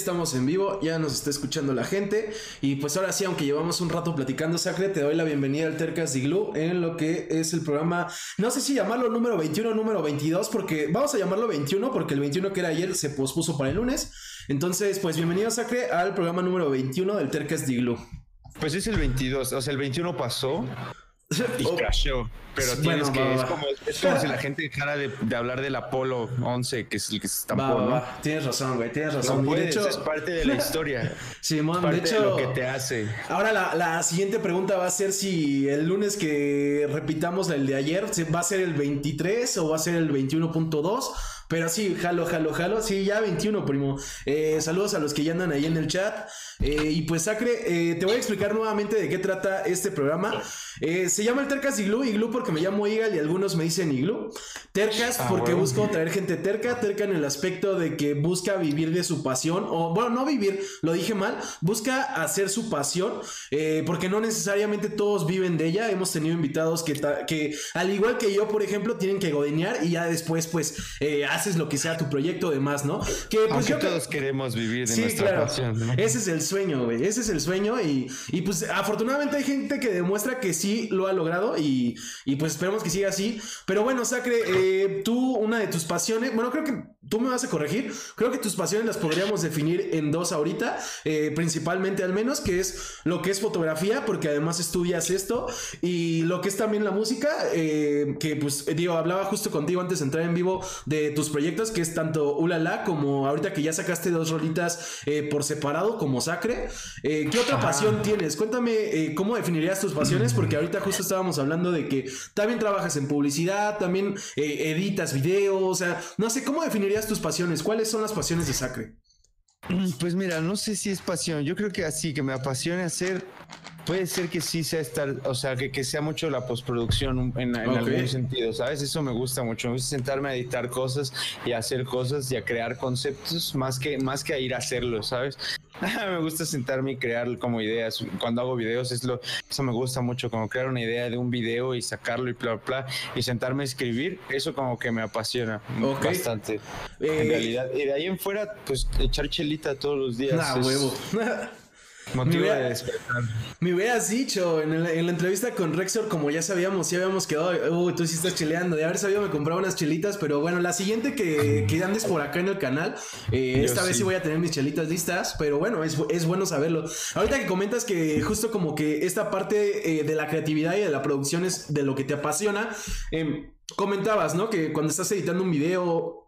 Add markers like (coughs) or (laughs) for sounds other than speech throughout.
estamos en vivo, ya nos está escuchando la gente. Y pues ahora sí, aunque llevamos un rato platicando, Sacre, te doy la bienvenida al Tercas Diglu en lo que es el programa, no sé si llamarlo número 21 o número 22, porque vamos a llamarlo 21, porque el 21 que era ayer se pospuso para el lunes. Entonces, pues bienvenido, Sacre, al programa número 21 del Tercas Diglu. Pues es el 22, o sea, el 21 pasó y oh. crashó. Pero tienes que. es, como, es, como, si la gente dejara de, de, hablar del Apolo 11, que es el que se estampó. ¿no? Tienes razón, güey. Tienes razón. No de hecho, es parte de la historia. (laughs) Simón, parte de hecho. De lo que te hace. Ahora la, la, siguiente pregunta va a ser si el lunes que repitamos el de ayer, ¿va a ser el 23 o va a ser el 21.2? Pero sí, jalo, jalo, jalo. Sí, ya 21, primo. Eh, saludos a los que ya andan ahí en el chat. Eh, y pues, Sacre, eh, te voy a explicar nuevamente de qué trata este programa. Eh, se llama el Tercas Iglú. Iglú porque me llamo Igal y algunos me dicen Iglú. Tercas ah, porque bueno. busco traer gente terca. Terca en el aspecto de que busca vivir de su pasión. O, bueno, no vivir, lo dije mal. Busca hacer su pasión. Porque no necesariamente todos viven de ella. Hemos tenido invitados que, que al igual que yo, por ejemplo, tienen que godenear y ya después, pues, eh, haces lo que sea tu proyecto, demás, ¿no? Que pues Aunque yo todos que... queremos vivir de sí, nuestra claro. pasión. ¿no? Ese es el sueño, güey. Ese es el sueño. Y, y, pues afortunadamente hay gente que demuestra que sí lo ha logrado. Y, y pues esperemos que siga así. Pero bueno, Sacre, eh, tú, una de tus pasiones. Bueno, creo que tú me vas a corregir. Creo que tus pasiones las podríamos definir en dos ahorita. Eh, principalmente al menos, que es lo que es fotografía, porque además estudias esto. Y lo que es también la música. Eh, que pues, digo, hablaba justo contigo antes de entrar en vivo de tus proyectos, que es tanto Ulala como ahorita que ya sacaste dos rolitas eh, por separado, como Sacre. Eh, ¿Qué otra Ajá. pasión tienes? Cuéntame cómo definirías tus pasiones, porque ahorita justo estábamos hablando de que también trabajas en publicidad, también editas videos, o sea, no sé, ¿cómo tus pasiones? ¿Cuáles son las pasiones de Sacre? Pues mira, no sé si es pasión. Yo creo que así, que me apasione hacer. Puede ser que sí sea estar, o sea, que, que sea mucho la postproducción en, en okay. algún sentido, ¿sabes? Eso me gusta mucho. Me gusta sentarme a editar cosas y a hacer cosas y a crear conceptos más que, más que a ir a hacerlo, ¿sabes? (laughs) me gusta sentarme y crear como ideas. Cuando hago videos, es lo, eso me gusta mucho, como crear una idea de un video y sacarlo y bla, bla, y sentarme a escribir. Eso como que me apasiona okay. bastante. Eh, en realidad. Y de ahí en fuera, pues echar chelita todos los días. Nah, es, huevo. (laughs) Motivo de despertar. me hubieras dicho en, el, en, la entrevista con Rexor, como ya sabíamos, ya habíamos quedado, uy, tú sí estás chileando, de haber sabido me compraba unas chelitas, pero bueno, la siguiente que, que andes por acá en el canal, eh, esta vez sí. sí voy a tener mis chelitas listas, pero bueno, es, es bueno saberlo. Ahorita que comentas que justo como que esta parte eh, de la creatividad y de la producción es de lo que te apasiona, eh, comentabas, ¿no? Que cuando estás editando un video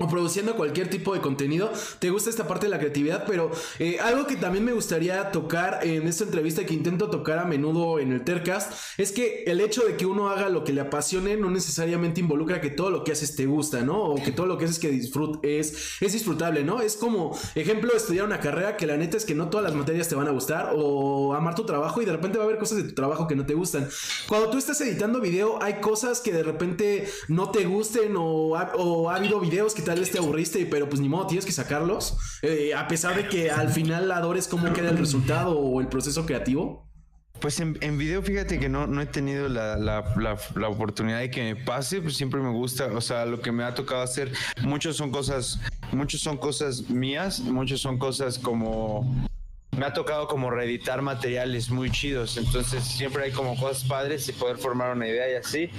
o produciendo cualquier tipo de contenido, te gusta esta parte de la creatividad, pero eh, algo que también me gustaría tocar en esta entrevista que intento tocar a menudo en el Tercast es que el hecho de que uno haga lo que le apasione no necesariamente involucra que todo lo que haces te gusta, ¿no? O que todo lo que haces que disfrut es, es disfrutable, ¿no? Es como, ejemplo, estudiar una carrera que la neta es que no todas las materias te van a gustar o amar tu trabajo y de repente va a haber cosas de tu trabajo que no te gustan. Cuando tú estás editando video hay cosas que de repente no te gusten o ha, o ha habido videos que te tal vez te aburriste, pero pues ni modo, tienes que sacarlos. Eh, a pesar de que al final adores cómo queda el resultado o el proceso creativo. Pues en, en, video, fíjate que no, no he tenido la, la, la, la, oportunidad de que me pase, pues siempre me gusta, o sea, lo que me ha tocado hacer, muchos son cosas, muchos son cosas mías, muchos son cosas como, me ha tocado como reeditar materiales muy chidos, entonces siempre hay como cosas padres y poder formar una idea y así.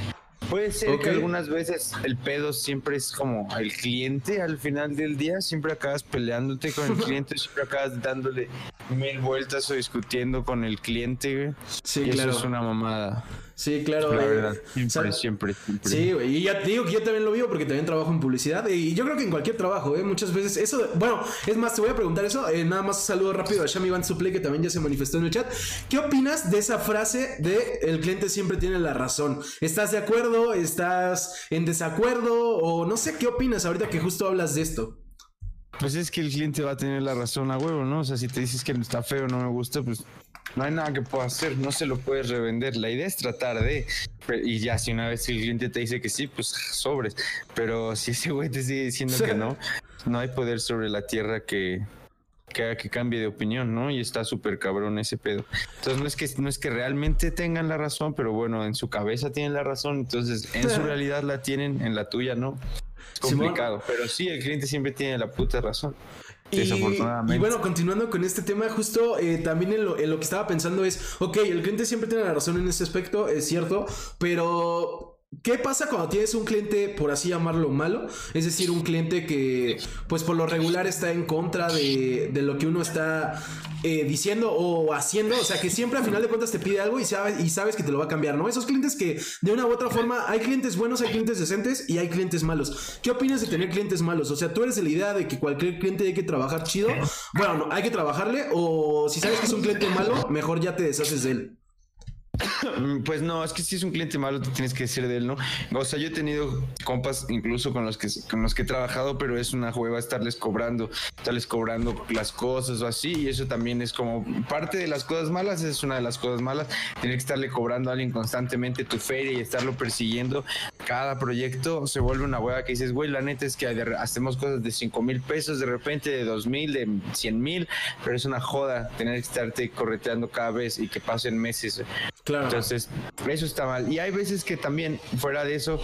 Puede ser okay. que algunas veces el pedo siempre es como el cliente al final del día, siempre acabas peleándote con el (laughs) cliente, siempre acabas dándole mil vueltas o discutiendo con el cliente, güey. Sí, y claro. Eso es una mamada. Sí, claro. La verdad, siempre, siempre, siempre, Sí, güey. Y ya te digo que yo también lo vivo porque también trabajo en publicidad. Y yo creo que en cualquier trabajo, ¿eh? Muchas veces. Eso, bueno, es más, te voy a preguntar eso. Eh, nada más saludo rápido a Shami Van Suple, que también ya se manifestó en el chat. ¿Qué opinas de esa frase de el cliente siempre tiene la razón? ¿Estás de acuerdo? ¿Estás en desacuerdo? O no sé qué opinas ahorita que justo hablas de esto. Pues es que el cliente va a tener la razón a huevo, ¿no? O sea, si te dices que está feo, no me gusta, pues no hay nada que pueda hacer, no se lo puedes revender. La idea es tratar de, y ya si una vez el cliente te dice que sí, pues sobres. Pero si ese güey te sigue diciendo que no, no hay poder sobre la tierra que, que haga que cambie de opinión, ¿no? Y está súper cabrón ese pedo. Entonces no es que no es que realmente tengan la razón, pero bueno, en su cabeza tienen la razón, entonces en su (laughs) realidad la tienen, en la tuya no. Es complicado, Simón. pero sí, el cliente siempre tiene la puta razón. Y, bueno, continuando con este tema, justo eh, también en lo, en lo, que estaba pensando es, ok, el cliente siempre tiene la razón en ese aspecto, es cierto, pero ¿Qué pasa cuando tienes un cliente, por así llamarlo, malo? Es decir, un cliente que, pues por lo regular está en contra de, de lo que uno está eh, diciendo o haciendo. O sea, que siempre a final de cuentas te pide algo y sabes, y sabes que te lo va a cambiar, ¿no? Esos clientes que de una u otra forma hay clientes buenos, hay clientes decentes y hay clientes malos. ¿Qué opinas de tener clientes malos? O sea, tú eres la idea de que cualquier cliente hay que trabajar chido. Bueno, no, hay que trabajarle o si sabes que es un cliente malo, mejor ya te deshaces de él. (coughs) Pues no, es que si es un cliente malo, te tienes que decir de él, ¿no? O sea, yo he tenido compas incluso con los que con los que he trabajado, pero es una juega estarles cobrando, estarles cobrando las cosas o así, y eso también es como parte de las cosas malas, es una de las cosas malas, tener que estarle cobrando a alguien constantemente tu feria y estarlo persiguiendo. Cada proyecto se vuelve una hueva que dices, güey, la neta es que hacemos cosas de 5 mil pesos, de repente de 2 mil, de 100 mil, pero es una joda tener que estarte correteando cada vez y que pasen meses. Entonces, eso está mal. Y hay veces que también, fuera de eso,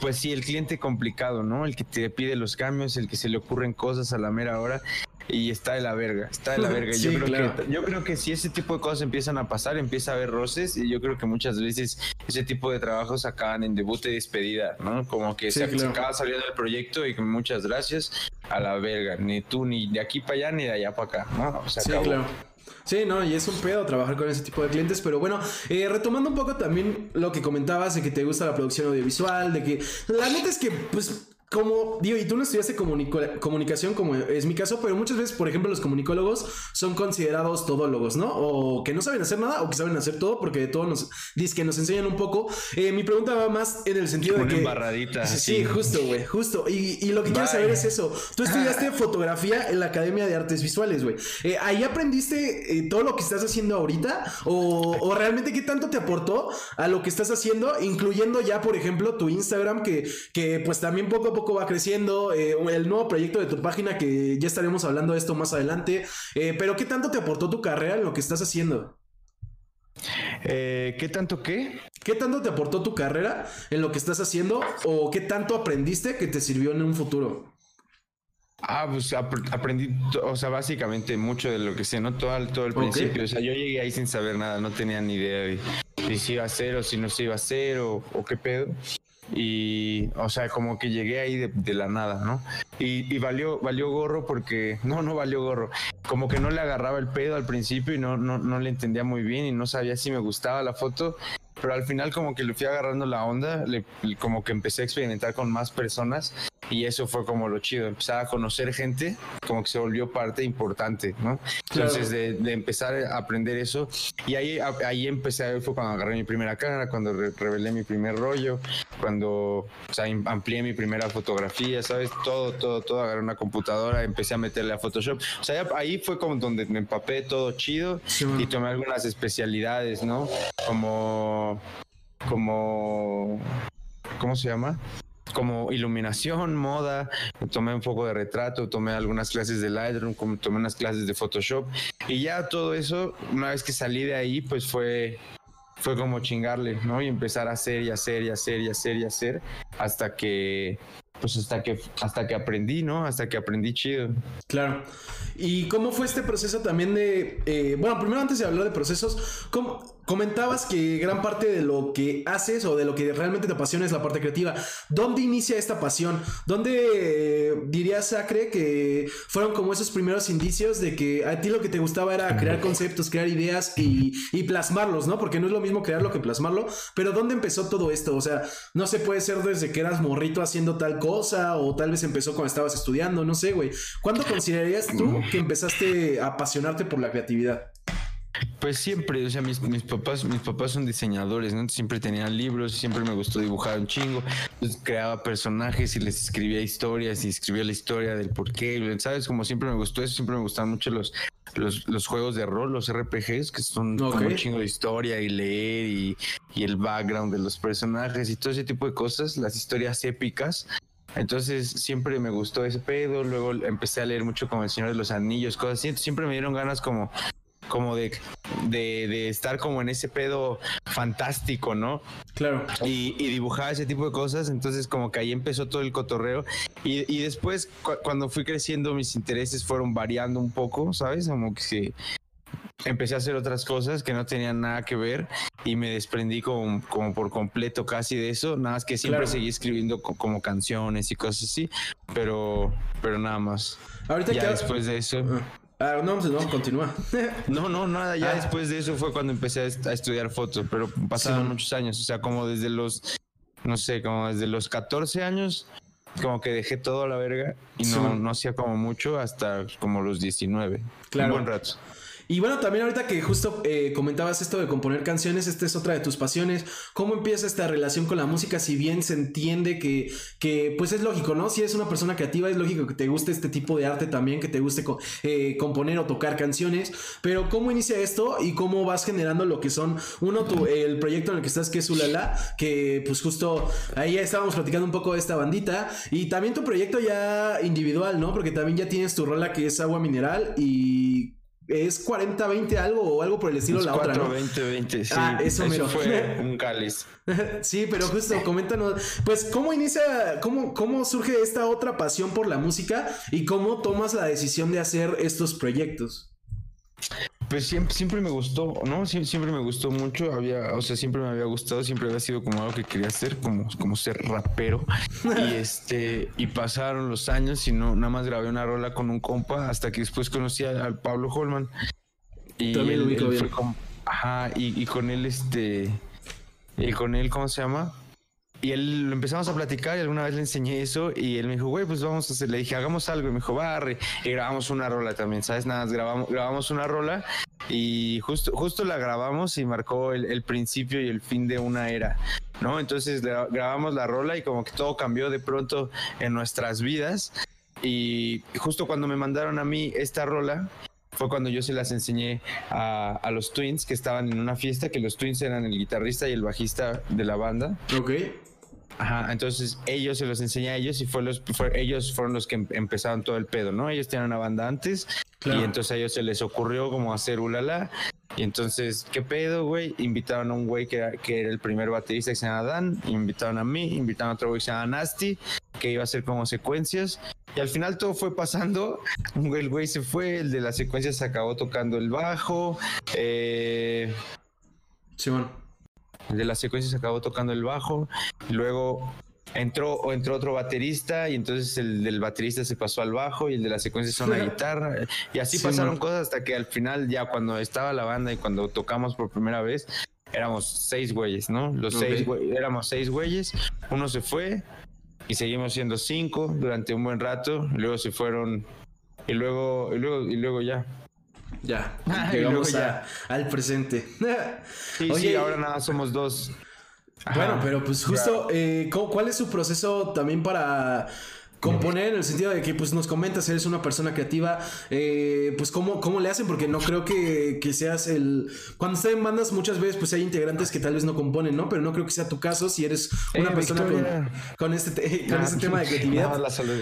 pues sí, el cliente complicado, ¿no? El que te pide los cambios, el que se le ocurren cosas a la mera hora y está de la verga, está de la verga. yo, creo que, yo creo que si ese tipo de cosas empiezan a pasar, empieza a haber roces y yo creo que muchas veces ese tipo de trabajos acaban en debut y despedida, ¿no? Como que se, acaba saliendo del proyecto y muchas gracias a la verga, ni tú ni de aquí para allá ni de allá para acá, ¿no? Sí, claro. Sí, no, y es un pedo trabajar con ese tipo de clientes, pero bueno, eh, retomando un poco también lo que comentabas de que te gusta la producción audiovisual, de que la neta es que, pues, como, digo, y tú no estudiaste comunicación como es mi caso, pero muchas veces, por ejemplo, los comunicólogos son considerados todólogos, ¿no? O que no saben hacer nada o que saben hacer todo porque de todo nos, que nos enseñan un poco. Eh, mi pregunta va más en el sentido de que... Embarradita, sí, justo, güey, justo. Y, y, lo que quiero saber es eso. Tú estudiaste (laughs) fotografía en la Academia de Artes Visuales, güey. Eh, ¿Ahí aprendiste eh, todo lo que estás haciendo ahorita? O, ¿O realmente qué tanto te aportó a lo que estás haciendo? Incluyendo ya, por ejemplo, tu Instagram, que, que pues también poco poco va creciendo, eh, el nuevo proyecto de tu página que ya estaremos hablando de esto más adelante, eh, pero ¿qué tanto te aportó tu carrera en lo que estás haciendo? Eh, ¿Qué tanto qué? ¿Qué tanto te aportó tu carrera en lo que estás haciendo o qué tanto aprendiste que te sirvió en un futuro? Ah, pues aprendí, o sea, básicamente mucho de lo que sé, ¿no? Todo, todo el principio. O sea, yo llegué ahí sin saber nada, no tenía ni idea de, si iba a ser o si no se iba a hacer o, o qué pedo. Y, o sea, como que llegué ahí de, la nada, ¿no? Y, y, valió, valió gorro porque, no, no valió gorro. Como que no le agarraba el pedo al principio y no, no, no le entendía muy bien y no sabía si me gustaba la foto. Pero al final como que le fui agarrando la onda, le, como que empecé a experimentar con más personas y eso fue como lo chido, empezar a conocer gente, como que se volvió parte importante, ¿no? Entonces, de, de, empezar a aprender eso, y ahí, ahí empecé, fue cuando agarré mi primera cámara, cuando revelé mi primer rollo, cuando o sea, amplié mi primera fotografía, ¿sabes? Todo, todo, todo, agarré una computadora, empecé a meterle a Photoshop, o sea, ahí fue como donde me empapé todo chido y tomé algunas especialidades, ¿no? Como, como, ¿cómo se llama? como iluminación, moda, tomé un poco de retrato, tomé algunas clases de Lightroom, tomé unas clases de Photoshop y ya todo eso, una vez que salí de ahí, pues fue fue como chingarle, ¿no? Y empezar a hacer y hacer y hacer y hacer y hacer hasta que pues hasta que hasta que aprendí, ¿no? Hasta que aprendí chido. Claro. ¿Y cómo fue este proceso también de eh, bueno, primero antes de hablar de procesos, ¿cómo, Comentabas que gran parte de lo que haces o de lo que realmente te apasiona es la parte creativa. ¿Dónde inicia esta pasión? ¿Dónde eh, dirías, Sacre, que fueron como esos primeros indicios de que a ti lo que te gustaba era crear conceptos, crear ideas y, plasmarlos, ¿no? Porque no es lo mismo crearlo que plasmarlo. Pero ¿dónde empezó todo esto? O sea, no se puede ser desde que eras morrito haciendo tal cosa o tal vez empezó cuando estabas estudiando, no sé, güey. ¿Cuándo considerarías tú que empezaste a apasionarte por la creatividad? Pues siempre, o sea, mis, mis, papás, mis papás son diseñadores, ¿no? Siempre tenían libros, siempre me gustó dibujar un chingo. Entonces creaba personajes y les escribía historias y escribía la historia del por qué, ¿sabes? Como siempre me gustó eso, siempre me gustaban mucho los, los, los juegos de rol, los RPGs, que son como un chingo de historia y leer y, y el background de los personajes y todo ese tipo de cosas, las historias épicas. Entonces siempre me gustó ese pedo, luego empecé a leer mucho como El Señor de los Anillos, cosas así, siempre me dieron ganas como como de, de, estar como en ese pedo fantástico, ¿no? Claro. Y, dibujaba ese tipo de cosas, entonces como que ahí empezó todo el cotorreo. Y, después, cuando fui creciendo, mis intereses fueron variando un poco, ¿sabes? Como que empecé a hacer otras cosas que no tenían nada que ver y me desprendí como, como por completo casi de eso, nada más que siempre seguí escribiendo como canciones y cosas así, pero, pero nada más. Ahorita ya después de eso... Ah. No, pues no, continúa. (laughs) no, no, nada, ya ah. después de eso fue cuando empecé a, estudiar fotos, pero pasaron muchos años, o sea, como desde los, no sé, como desde los 14 años, como que dejé todo a la verga y no, no hacía como mucho hasta como los 19. Claro. Un buen rato. Y bueno, también ahorita que justo eh, comentabas esto de componer canciones, esta es otra de tus pasiones. ¿Cómo empieza esta relación con la música? Si bien se entiende que, que pues es lógico, ¿no? Si eres una persona creativa, es lógico que te guste este tipo de arte también, que te guste eh, componer o tocar canciones. Pero ¿cómo inicia esto y cómo vas generando lo que son, uno, tu, el proyecto en el que estás, que es Ulala, que pues justo ahí ya estábamos platicando un poco de esta bandita. Y también tu proyecto ya individual, ¿no? Porque también ya tienes tu rola que es agua mineral y es 40-20 algo o algo por el estilo la otra, ¿no? 20-20, sí. Ah, eso, eso fue (laughs) un cáliz. sí, pero justo, coméntanos, pues, ¿cómo inicia, cómo, cómo surge esta otra pasión por la música y cómo tomas la decisión de hacer estos proyectos? Pues siempre, siempre me gustó, ¿no? siempre me gustó mucho, había, o sea, siempre me había gustado, siempre había sido como algo que quería hacer, como, como ser rapero. (laughs) y este, y pasaron los años y no, nada más grabé una rola con un compa hasta que después conocí al Pablo Holman. Y También lo ubico bien. ajá, y, y con él, este, y con él, ¿cómo se llama? Y él lo empezamos a platicar y alguna vez le enseñé eso y él me dijo, güey, pues vamos a hacer, le dije, hagamos algo. Y me dijo, barre. Y grabamos una rola también, ¿sabes? Nada, grabamos, grabamos una rola y justo, justo la grabamos y marcó el, principio y el fin de una era, ¿no? Entonces grabamos la rola y como que todo cambió de pronto en nuestras vidas. Y justo cuando me mandaron a mí esta rola, fue cuando yo se las enseñé a, a, los Twins que estaban en una fiesta, que los Twins eran el guitarrista y el bajista de la banda. Ok. Ajá, entonces ellos se los enseñé a ellos y fue los, ellos fueron los que em, empezaron todo el pedo, ¿no? Ellos tenían una banda antes y entonces a ellos se les ocurrió como hacer ulala. Y entonces, ¿qué pedo, güey? Invitaron a un güey que era, que era el primer baterista que se llama Dan, invitaron a mí, invitaron a otro güey que se llama Nasty, que iba a hacer como secuencias. Y al final todo fue pasando. (laughs) El güey se fue, el de las secuencias se acabó tocando el bajo. Eh... Sí, bueno de la secuencia se acabó tocando el bajo, luego entró, entró otro baterista y entonces el del baterista se pasó al bajo y el de la secuencia son la (laughs) guitarra. Y así pasaron cosas hasta que al final ya cuando estaba la banda y cuando tocamos por primera vez éramos seis güeyes, ¿no? Los seis éramos seis güeyes, uno se fue y seguimos siendo cinco durante un buen rato, luego se fueron y luego y luego y luego ya ya, (laughs) llegamos ya. al presente. (laughs) sí, Oye, sí, ahora nada, somos dos. Bueno, pero pues justo, eh, ¿cuál es su proceso también para componer en el sentido de que pues nos comentas, eres una persona creativa, eh, pues ¿cómo, ¿cómo le hacen, porque no creo que, seas el... Cuando estás en bandas muchas veces pues hay integrantes que tal vez no componen, ¿no? Pero no creo que sea tu caso si eres una persona con, este, con este tema de creatividad.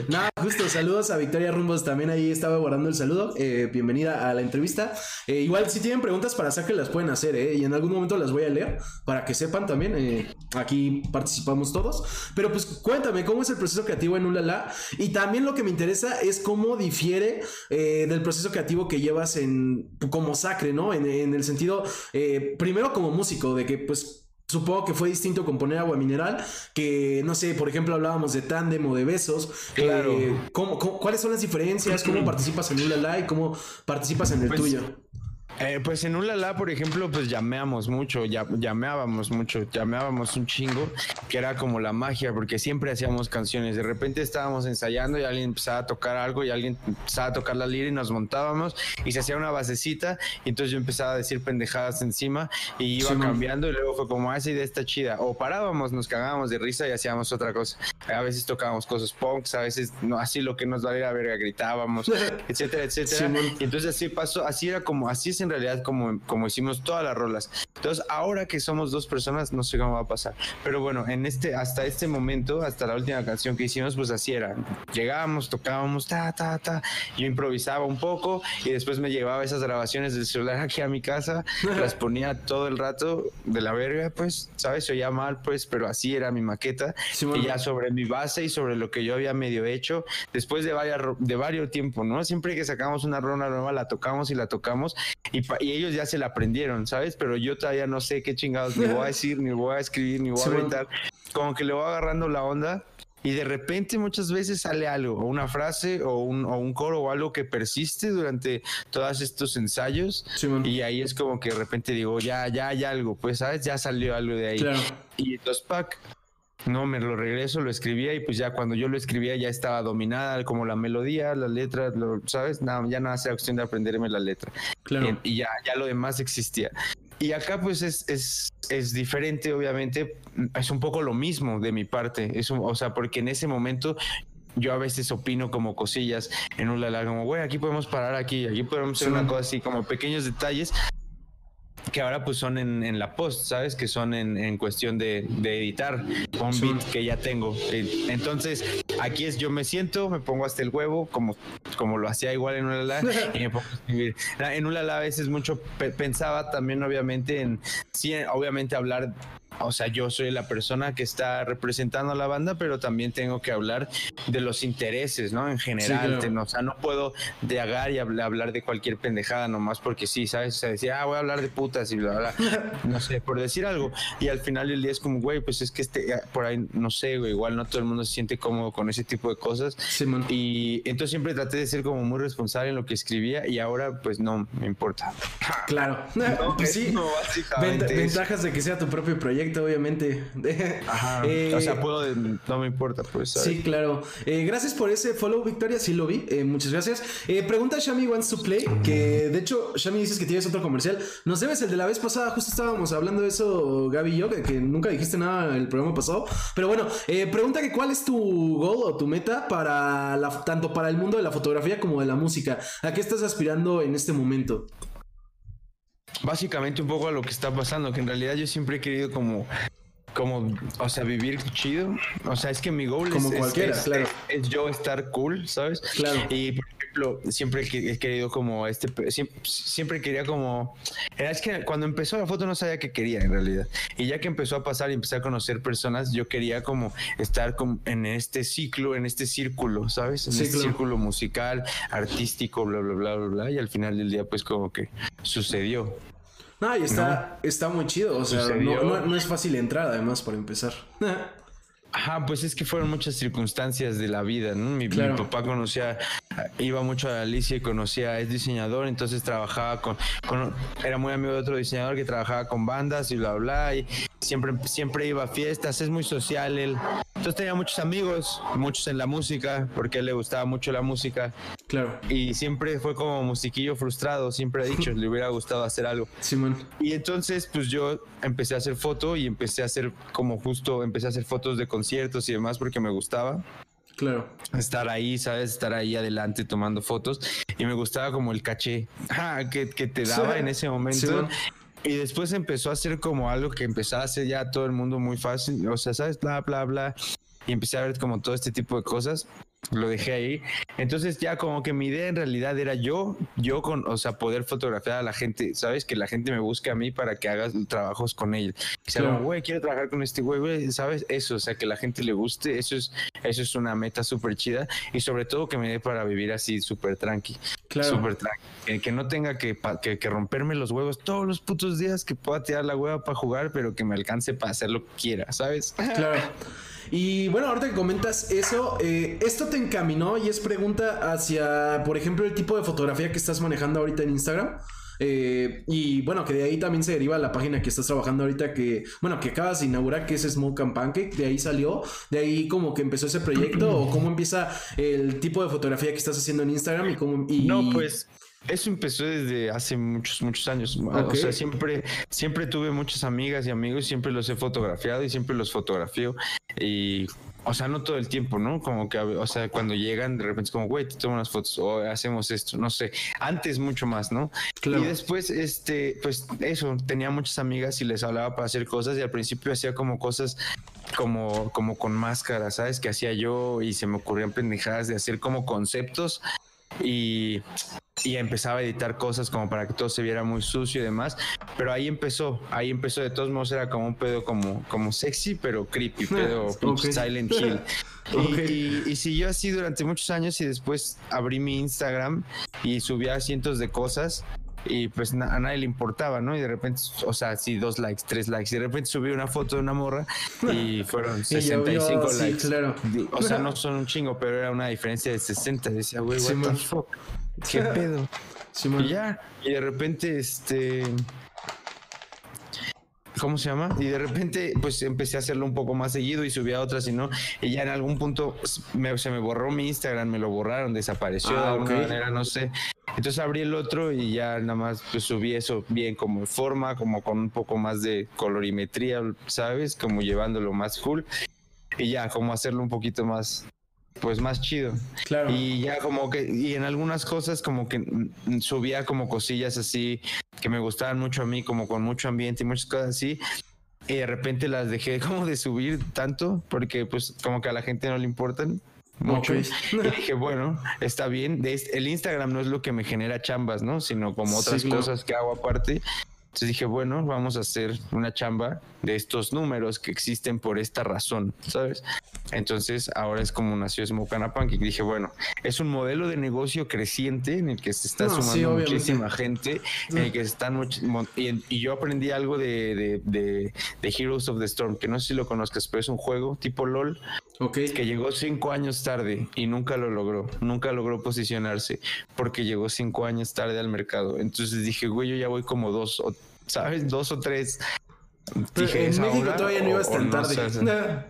Nada, justo, saludos a Victoria Rumbos, también ahí estaba guardando el saludo, eh, bienvenida a la entrevista. Eh, igual si tienen preguntas para sacar las pueden hacer, ¿eh? Y en algún momento las voy a leer para que sepan también, aquí participamos todos, pero pues cuéntame, ¿cómo es el proceso creativo en Ulala? Y también lo que me interesa es cómo difiere eh, del proceso creativo que llevas en como sacre, ¿no? En, el sentido, eh, primero como músico, de que pues Supongo que fue distinto componer agua mineral, que no sé, por ejemplo, hablábamos de tándem o de besos. Claro. Eh, cuáles son las diferencias? ¿Cómo participas en Ulala y cómo participas en el pues, tuyo? Eh, pues en Ulala, por ejemplo, pues llameamos mucho, ya, llameábamos mucho, llameábamos un chingo, que era como la magia, porque siempre hacíamos canciones. De repente estábamos ensayando y alguien empezaba a tocar algo y alguien empezaba a tocar la lira y nos montábamos y se hacía una basecita y entonces yo empezaba a decir pendejadas encima y iba cambiando y luego fue como, ah, esa idea está chida. O parábamos, nos cagábamos de risa y hacíamos otra cosa. A veces tocábamos cosas punks, a veces no, así lo que nos valiera verga gritábamos, (laughs) etcétera, etcétera. y entonces así pasó, así era como, así se en realidad como, como hicimos todas las rolas. Entonces, ahora que somos dos personas, no sé cómo va a pasar. Pero bueno, en este, hasta este momento, hasta la última canción que hicimos, pues así era. Llegábamos, tocábamos, ta, ta, ta. Yo improvisaba un poco y después me llevaba esas grabaciones del celular aquí a mi casa, (laughs) las ponía todo el rato de la verga, pues, ¿sabes? Se oía mal, pues, pero así era mi maqueta. y ya sobre mi base y sobre lo que yo había medio hecho, después de, varias, de varios tiempo, ¿no? Siempre que sacamos una ronda nueva, la tocamos y la tocamos y, y, ellos ya se la aprendieron, ¿sabes? Pero yo todavía no sé qué chingados ni voy a decir, ni voy a escribir, ni voy a inventar. Como que le voy agarrando la onda y de repente muchas veces sale algo, una frase, o un, o un coro, o algo que persiste durante todos estos ensayos. y ahí es como que de repente digo, ya, ya hay algo, pues, ¿sabes? Ya salió algo de ahí. Y entonces, Pac, no, me lo regreso, lo escribía y pues ya cuando yo lo escribía ya estaba dominada como la melodía, la letra, lo, ¿sabes? Nada, ya nada, sea cuestión de aprenderme la letra. Claro. Y, y, ya, ya lo demás existía. Y acá pues es, es, es, diferente, obviamente, es un poco lo mismo de mi parte, es o sea, porque en ese momento yo a veces opino como cosillas en un lala, como, güey, aquí podemos parar aquí, aquí podemos hacer una cosa así, como pequeños detalles, que ahora pues son en, la post, ¿sabes? Que son en, cuestión de, editar un beat que ya tengo. Eh, entonces, aquí es yo me siento, me pongo hasta el huevo, como, como lo hacía igual en un lala, (laughs) y me pongo a escribir. En un lala a veces mucho pensaba también obviamente en, sí, obviamente hablar o sea, yo soy la persona que está representando a la banda, pero también tengo que hablar de los intereses, ¿no? En general, o sea, no puedo deagar y hablar de cualquier pendejada nomás porque sí, ¿sabes? O sea, decía, ah, voy a hablar de putas y bla, bla, (laughs) no sé, por decir algo. Y al final del día es como, güey, pues es que este, por ahí, no sé, güey, igual no todo el mundo se siente cómodo con ese tipo de cosas. Sí, y entonces siempre traté de ser como muy responsable en lo que escribía y ahora, pues no me importa. Claro. (laughs) pues sí, ventajas de que sea tu propio proyecto obviamente. (laughs) Ajá. o sea, eh, puedo, no me importa, pues. Sí, claro. Eh, gracias por ese follow, Victoria. Sí lo vi. Eh, muchas gracias. pregunta Shami Wants to Play. Que de hecho, Shami dices que tienes otro comercial. Nos debes el de la vez pasada. Justo estábamos hablando de eso, Gaby y yo, que, nunca dijiste nada el programa pasado. Pero bueno, pregunta que cuál es tu goal o tu meta para la, tanto para el mundo de la fotografía como de la música. ¿A qué estás aspirando en este momento? Básicamente un poco a lo que está pasando, que en realidad yo siempre he querido como como, o sea, vivir chido. O sea, es que mi goal como es, cualquiera, claro. es, yo estar cool, ¿sabes? Claro. Y por ejemplo, siempre he querido como este, siempre, quería como, es que cuando empezó la foto no sabía qué quería en realidad. Y ya que empezó a pasar y empecé a conocer personas, yo quería como estar como en este ciclo, en este círculo, ¿sabes? En este círculo musical, artístico, bla, bla, bla, bla, bla. Y al final del día, pues como que sucedió. No, y está, está muy chido. O sea, no, es fácil entrar, además, para empezar. (laughs) Ajá, pues es que fueron muchas circunstancias de la vida, ¿no? Mi, papá conocía, iba mucho a Alicia y conocía, es diseñador, entonces trabajaba con, era muy amigo de otro diseñador que trabajaba con bandas y bla, bla, y siempre, siempre iba a fiestas, es muy social él. Entonces tenía muchos amigos, muchos en la música, porque a él le gustaba mucho la música. Claro. Y siempre fue como musiquillo frustrado, siempre ha dicho, le hubiera gustado hacer algo. Simón. Y entonces, pues yo empecé a hacer foto y empecé a hacer como justo, empecé a hacer fotos de conciertos y demás porque me gustaba. Claro. Estar ahí, ¿sabes? Estar ahí adelante tomando fotos. Y me gustaba como el caché que, que te daba en ese momento. Y después empezó a ser como algo que empezaba a hacer ya todo el mundo muy fácil. O sea, ¿sabes? Bla, bla, bla. Y empecé a ver como todo este tipo de cosas lo dejé ahí. Entonces ya como que mi idea en realidad era yo, yo con, o sea, poder fotografiar a la gente, ¿sabes? Que la gente me busque a mí para que hagas trabajos con ellos. O sea, güey, quiero trabajar con este güey, güey, ¿sabes? Eso, o sea, que la gente le guste, eso es, eso es una meta súper chida y sobre todo que me dé para vivir así súper tranqui. Claro. Súper tranqui. Que, no tenga que, que, que, romperme los huevos todos los putos días, que pueda tirar la hueva para jugar, pero que me alcance para hacer lo que quiera, ¿sabes? Claro. (laughs) Y bueno, ahorita que comentas eso, eh, esto te encaminó y es pregunta hacia, por ejemplo, el tipo de fotografía que estás manejando ahorita en Instagram. Eh, y bueno, que de ahí también se deriva la página que estás trabajando ahorita, que bueno, que acabas de inaugurar, que es Smoke and Pancake, de ahí salió, de ahí como que empezó ese proyecto, o cómo empieza el tipo de fotografía que estás haciendo en Instagram y cómo... No, pues eso empezó desde hace muchos, muchos años. O sea, siempre, siempre tuve muchas amigas y amigos, siempre los he fotografiado y siempre los fotografío. Y o sea, no todo el tiempo, ¿no? Como que, o sea, cuando llegan, de repente es como, güey, te tomo unas fotos o hacemos esto, no sé. Antes mucho más, ¿no? Y después, este, pues eso, tenía muchas amigas y les hablaba para hacer cosas y al principio hacía como cosas como, como con máscara, ¿sabes? Que hacía yo y se me ocurrían pendejadas de hacer como conceptos y, y empezaba a editar cosas como para que todo se viera muy sucio y demás. Pero ahí empezó, ahí empezó. De todos modos era como un pedo como, como sexy, pero creepy, pedo (laughs) Silent Hill. (laughs) Y, y, siguió así durante muchos años y después abrí mi Instagram y subía cientos de cosas y pues a nadie le importaba, ¿no? Y de repente, o sea, sí, dos likes, tres likes, y de repente subí una foto de una morra y (laughs) fueron 65 likes. claro. O sea, no son un chingo, pero era una diferencia de 60. Decía, güey, what the fuck, qué (laughs) pedo. y ya, y de repente, este ¿cómo se llama? Y de repente, pues empecé a hacerlo un poco más seguido y subí a otras y no. Y ya en algún punto pues, se me borró mi Instagram, me lo borraron, desapareció de ah, alguna manera, no sé. Entonces abrí el otro y ya nada más pues, subí eso bien como en forma, como con un poco más de colorimetría, ¿sabes? Como llevándolo más full. Y ya, como hacerlo un poquito más, pues más chido. Claro. Y ya como que, y en algunas cosas como que subía como cosillas así que me gustaban mucho a mí, como con mucho ambiente y muchas cosas así. Y de repente las dejé (laughs) como de subir tanto porque pues como que a la gente no le importan mucho. Y dije, bueno, está bien. El Instagram no es lo que me genera chambas, ¿no? Sino como otras cosas que hago aparte. Entonces dije, bueno, vamos a hacer una chamba de estos números que existen por esta razón, ¿sabes? Entonces ahora es como nació Smokana y dije, bueno, es un modelo de negocio creciente en el que se está sumando muchísima gente, en el que están y, yo aprendí algo de, de, Heroes of the Storm, que no sé si lo conozcas, pero es un juego tipo LOL. Que llegó cinco años tarde y nunca lo logró, nunca logró posicionarse porque llegó cinco años tarde al mercado. Entonces dije, güey, yo ya voy como dos o ¿sabes? Dos o tres. Dije, en México todavía no ibas tan tarde. (laughs)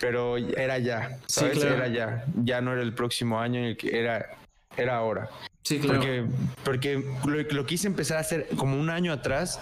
pero era ya, ¿sabes? Era ya. Ya no era el próximo año, era, era ahora. Sí, claro. Porque, porque lo, lo quise empezar a hacer como un año atrás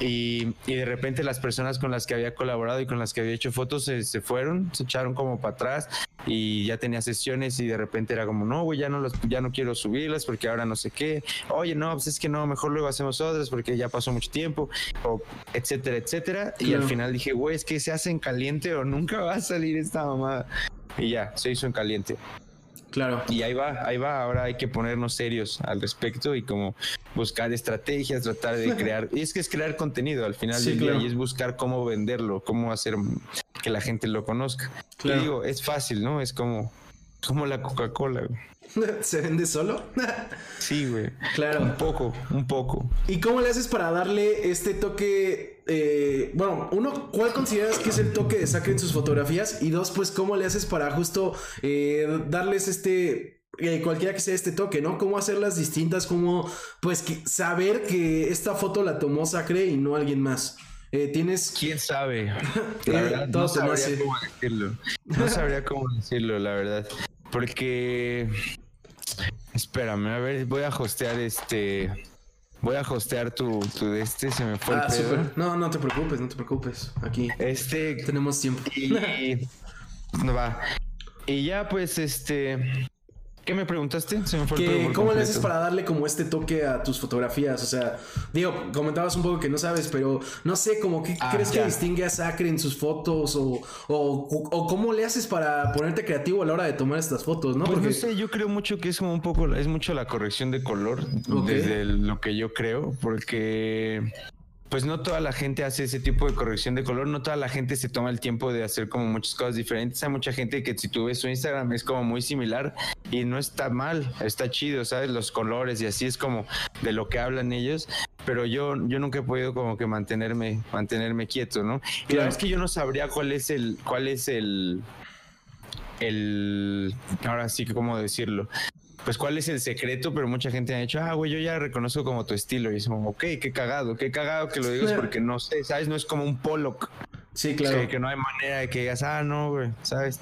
y, y, de repente las personas con las que había colaborado y con las que había hecho fotos se, se fueron, se echaron como para atrás y ya tenía sesiones y de repente era como, no, güey, ya no, los, ya no quiero subirlas porque ahora no sé qué. Oye, no, pues es que no, mejor luego hacemos otras porque ya pasó mucho tiempo, o etcétera, etcétera. Y al final dije, güey, es que se hace en caliente o nunca va a salir esta mamada. Y ya, se hizo en caliente. Claro. Y ahí va, ahí va. Ahora hay que ponernos serios al respecto y como buscar estrategias, tratar de (laughs) crear. Y es que es crear contenido al final del día y es buscar cómo venderlo, cómo hacer que la gente lo conozca. Claro. Y digo, es fácil, ¿no? Es como, como la Coca-Cola. (laughs) ¿Se vende solo? sí, güey. Claro. Un poco, un poco. ¿Y cómo le haces para darle este toque? Eh, bueno, uno, ¿cuál consideras que es el toque de Sacre en sus fotografías? Y dos, pues, ¿cómo le haces para justo eh, darles este eh, cualquiera que sea este toque, ¿no? Cómo hacerlas distintas, cómo, pues, saber que esta foto la tomó Sacre y no alguien más. tienes. ¿Quién sabe? (laughs) La verdad, no sabría cómo decirlo. No sabría cómo decirlo, la verdad. Porque Espérame, a ver, voy a hostear este. Voy a hostear tu, tu de este, se me fue el ah, pedo. No, no te preocupes, no te preocupes. Aquí este tenemos tiempo. Y, no va. Y ya pues este ¿Qué me preguntaste? Se me fue ¿Cómo le haces para darle como este toque a tus fotografías? O sea, digo, comentabas un poco que no sabes, pero no sé, como qué ah, crees que distingue a Sacre en sus fotos o, o, cómo le haces para ponerte creativo a la hora de tomar estas fotos, ¿no? Pues no sé, yo creo mucho que es como un poco, es mucho la corrección de color desde lo que yo creo, porque pues no toda la gente hace ese tipo de corrección de color, no toda la gente se toma el tiempo de hacer como muchas cosas diferentes. Hay mucha gente que si tú ves su Instagram es como muy similar y no está mal, está chido, ¿sabes? Los colores y así es como de lo que hablan ellos, pero yo, yo nunca he podido como que mantenerme, mantenerme quieto, ¿no? Y la verdad es que yo no sabría cuál es el, cuál es el, el, ahora sí que cómo decirlo, pues cuál es el secreto, pero mucha gente ha dicho, ah, güey, yo ya reconozco como tu estilo. Y es como, ok, qué cagado, qué cagado que lo digas porque no sé, ¿sabes? No es como un Pollock. Sí, claro. que no hay manera de que digas, ah, no, güey, ¿sabes?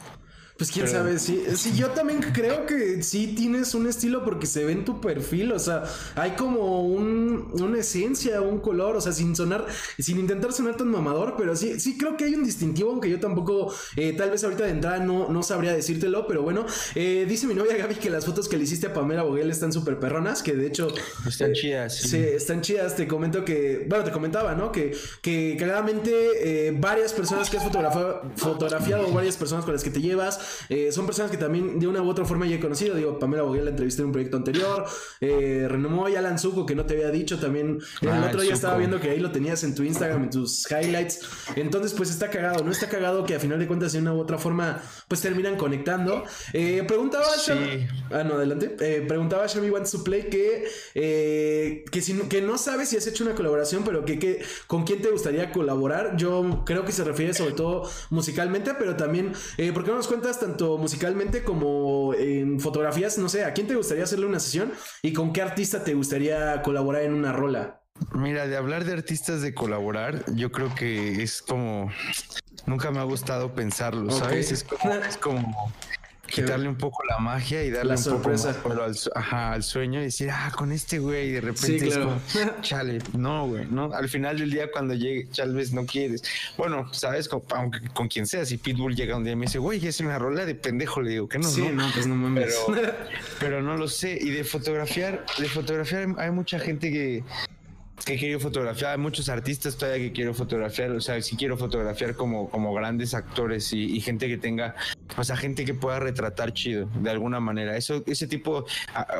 Pues quién sabe, sí, sí, yo también creo que sí tienes un estilo porque se ve en tu perfil, o sea, hay como un, una esencia, un color, o sea, sin sonar, sin intentar sonar tan mamador, pero sí, sí creo que hay un distintivo, aunque yo tampoco, eh, tal vez ahorita de entrada no, no sabría decírtelo, pero bueno, eh, dice mi novia Gaby que las fotos que le hiciste a Pamela Boguel están súper perronas, que de hecho... Están eh, chidas. Sí. están chidas, te comento que, bueno, te comentaba, ¿no? Que, que claramente varias personas que has fotografiado, fotografiado, varias personas con las que te llevas, eh, son personas que también de una u otra forma ya he conocido. Digo, Pamela Boguel la entrevisté en un proyecto anterior. Eh, y Alan Zuko, que no te había dicho también. el ah, otro día estaba viendo que ahí lo tenías en tu Instagram, en tus highlights. Entonces, pues está cagado. No está cagado que a final de cuentas, de una u otra forma, pues terminan conectando. Eh, preguntaba. Sí. Ah, no, adelante. Eh, preguntaba a Shami Wants to Play que, que, si, que no sabes si has hecho una colaboración, pero que, que con quién te gustaría colaborar. Yo creo que se refiere sobre todo musicalmente, pero también, ¿por qué no nos cuentas tanto musicalmente como en fotografías, no sé, ¿a quién te gustaría hacerle una sesión y con qué artista te gustaría colaborar en una rola? Mira, de hablar de artistas de colaborar, yo creo que es como nunca me ha gustado pensarlo, ¿sabes? Es como, es como quitarle un poco la magia y darle la un sorpresa. poco más al, sueño y decir, ah, con este güey, de repente es como, (laughs) chale, no, güey, no, al final del día cuando llegue, tal vez no quieres. Bueno, sabes, con, aunque con quien sea, si Pitbull llega un día y me dice, güey, es una rola de pendejo, le digo que no, sí, no, pues no mames. Pero, (laughs) pero no lo sé. Y de fotografiar, de fotografiar hay mucha gente que que quiero fotografiar. Hay muchos artistas todavía que quiero fotografiar. O sea, sí quiero fotografiar como, como grandes actores y, gente que tenga, o sea, gente que pueda retratar chido de alguna manera. Eso, ese tipo,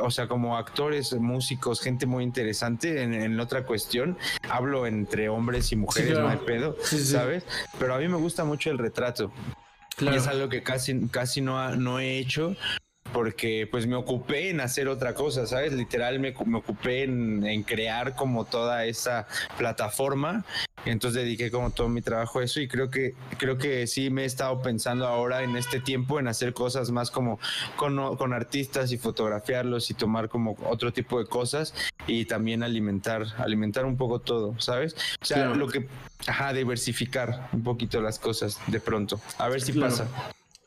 o sea, como actores, músicos, gente muy interesante. En, otra cuestión, hablo entre hombres y mujeres, no hay pedo, ¿sabes? Pero a mí me gusta mucho el retrato. Y es algo que casi, casi no, no he hecho porque pues me ocupé en hacer otra cosa, ¿sabes? Literal me, me ocupé en, crear como toda esa plataforma, entonces dediqué como todo mi trabajo a eso y creo que, creo que sí me he estado pensando ahora en este tiempo en hacer cosas más como con, con artistas y fotografiarlos y tomar como otro tipo de cosas y también alimentar, alimentar un poco todo, ¿sabes? O sea, lo que, ajá, diversificar un poquito las cosas de pronto, a ver si pasa.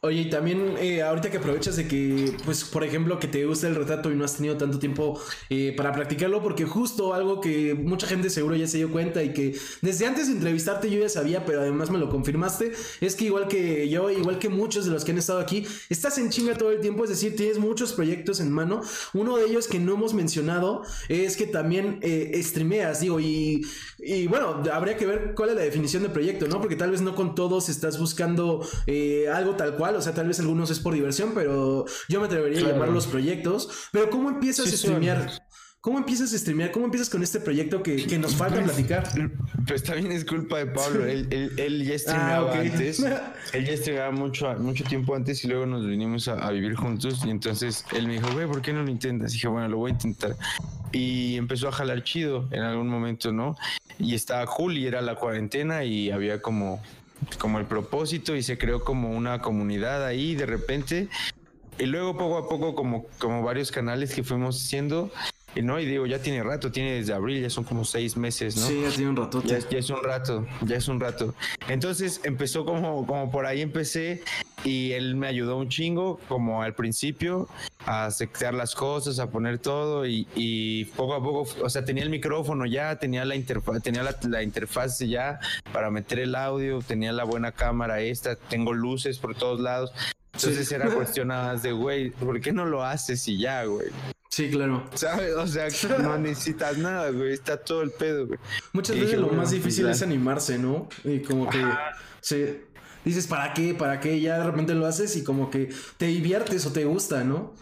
Oye, y también eh, ahorita que aprovechas de que, pues, por ejemplo, que te gusta el retrato y no has tenido tanto tiempo eh, para practicarlo, porque justo algo que mucha gente seguro ya se dio cuenta y que desde antes de entrevistarte yo ya sabía, pero además me lo confirmaste, es que igual que yo, igual que muchos de los que han estado aquí, estás en chinga todo el tiempo, es decir, tienes muchos proyectos en mano. Uno de ellos que no hemos mencionado es que también eh, streameas, digo, y, y bueno, habría que ver cuál es la definición de proyecto, ¿no? Porque tal vez no con todos estás buscando algo tal cual o sea, tal vez algunos es por diversión, pero yo me atrevería a llamar los proyectos. Pero ¿cómo empiezas a streamear? ¿Cómo empiezas a streamear? ¿Cómo empiezas con este proyecto que, nos falta pues, platicar? Pues también es culpa de Pablo. él, él, ya streameaba ah, antes. (laughs) él ya streameaba mucho, mucho tiempo antes y luego nos vinimos a, vivir juntos. Y entonces él me dijo, güey, ¿por qué no lo intentas? Y dije, bueno, lo voy a intentar. Y empezó a jalar chido en algún momento, ¿no? Y estaba cool y era la cuarentena y había como como el propósito y se creó como una comunidad ahí de repente. Y luego poco a poco como, como varios canales que fuimos haciendo y no, y digo, ya tiene rato, tiene desde abril, ya son como seis meses, ¿no? Sí, ya tiene un rato. Ya, es un rato, ya es un rato. Entonces empezó como, como por ahí empecé y él me ayudó un chingo, como al principio, a setear las cosas, a poner todo y, poco a poco, o sea, tenía el micrófono ya, tenía la interfaz, tenía la, la interfaz ya para meter el audio, tenía la buena cámara esta, tengo luces por todos lados. Entonces era (laughs) cuestionadas de, güey, ¿por qué no lo haces y ya, güey? Sí, claro. ¿Sabes? O sea, (laughs) no necesitas nada, güey. Está todo el pedo, güey. Muchas veces lo más difícil es animarse, ¿no? Y como que. Sí. Dices, ¿para qué? ¿Para qué? Ya de repente lo haces y como que te diviertes o te gusta, ¿no?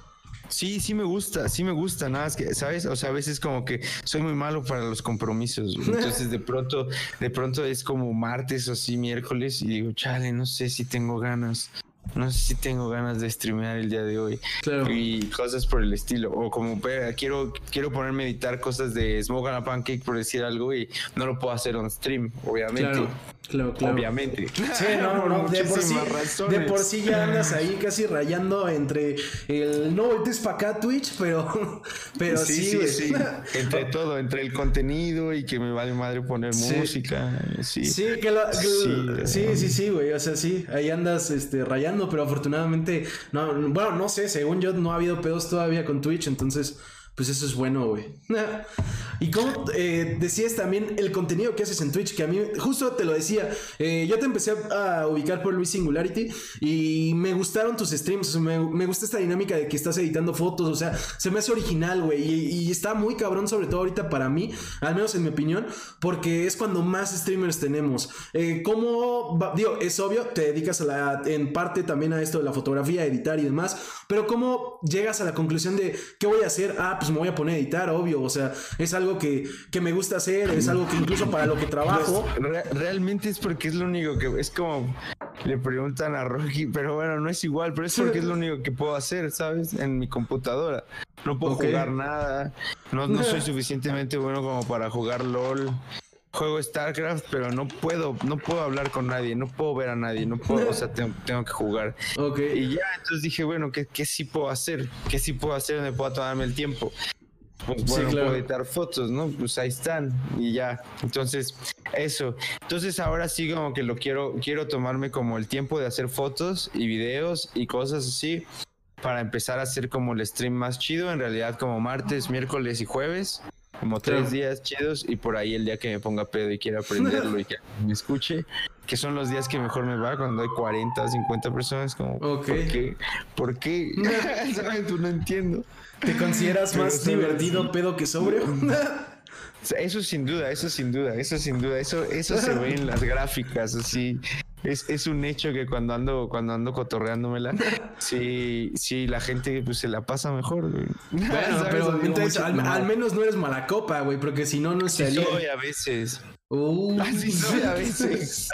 Sí, sí me gusta, sí me gusta, nada es que, ¿sabes? O sea, a veces como que soy muy malo para los compromisos, (laughs) entonces de pronto, de pronto es como martes o así, miércoles y digo, chale, no sé si tengo ganas no sé si tengo ganas de streamear el día de hoy. Claro. Y cosas por el estilo. O como quiero, quiero ponerme a editar cosas de Smoke on a Pancake por decir algo y no lo puedo hacer on stream, obviamente. Claro. Claro, claro. Obviamente. Sí, no, no, (laughs) de por, sí, de por sí ya andas ahí casi rayando entre el no voltees para acá Twitch, pero, (laughs) pero sí, sí, sí, Entre (laughs) todo, entre el contenido y que me vale madre poner música. Sí, sí, que lo, sí, sí, sí, sí, güey. O sea, sí, ahí andas este, rayando pero afortunadamente, no, bueno, no sé, según yo no ha habido pedos todavía con Twitch, entonces pues eso es bueno, güey. (laughs) y como eh, decías también el contenido que haces en Twitch, que a mí, justo te lo decía, eh, yo te empecé a, ubicar por Luis Singularity y me gustaron tus streams, me, gusta esta dinámica de que estás editando fotos, o sea, se me hace original, güey, y, está muy cabrón, sobre todo ahorita para mí, al menos en mi opinión, porque es cuando más streamers tenemos. Eh, ¿Cómo, digo, es obvio, te dedicas a la, en parte también a esto de la fotografía, editar y demás, pero ¿cómo llegas a la conclusión de qué voy a hacer? Ah, pues me voy a poner a editar, obvio. O sea, es algo que, me gusta hacer, es algo que incluso para lo que trabajo. Pues, realmente es porque es lo único que es como le preguntan a Rocky, pero bueno, no es igual, pero es porque es lo (laughs) único que puedo hacer, ¿sabes? En mi computadora. No puedo jugar nada, no, no soy (laughs) suficientemente bueno como para jugar LOL juego StarCraft, pero no puedo, no puedo hablar con nadie, no puedo ver a nadie, no puedo, o sea, tengo, que jugar. Okay. Y ya, entonces dije, bueno, ¿qué, ¿qué, sí puedo hacer? ¿Qué sí puedo hacer donde pueda tomarme el tiempo? Pues bueno, puedo editar fotos, ¿no? Pues ahí están y ya. Entonces, eso. Entonces ahora sí como que lo quiero, quiero tomarme como el tiempo de hacer fotos y videos y cosas así para empezar a hacer como el stream más chido, en realidad como martes, miércoles y jueves como tres días chidos y por ahí el día que me ponga pedo y quiera aprenderlo y que me escuche, que son los días que mejor me va cuando hay 40, 50 personas, como, ¿por qué? ¿Por qué? (laughs) (laughs) no entiendo. ¿Te consideras más divertido pedo que sobrio? (laughs) Eso sin duda, eso sin duda, eso sin duda, eso, eso se ve en las gráficas, así. Es, es un hecho que cuando ando, cuando ando cotorreándomela, (laughs) sí, sí, la gente pues, se la pasa mejor, güey. Bueno, pero entonces al, menos no eres mala copa, güey, porque si no, no estaría. Sí soy a veces. Uh, Así soy a veces.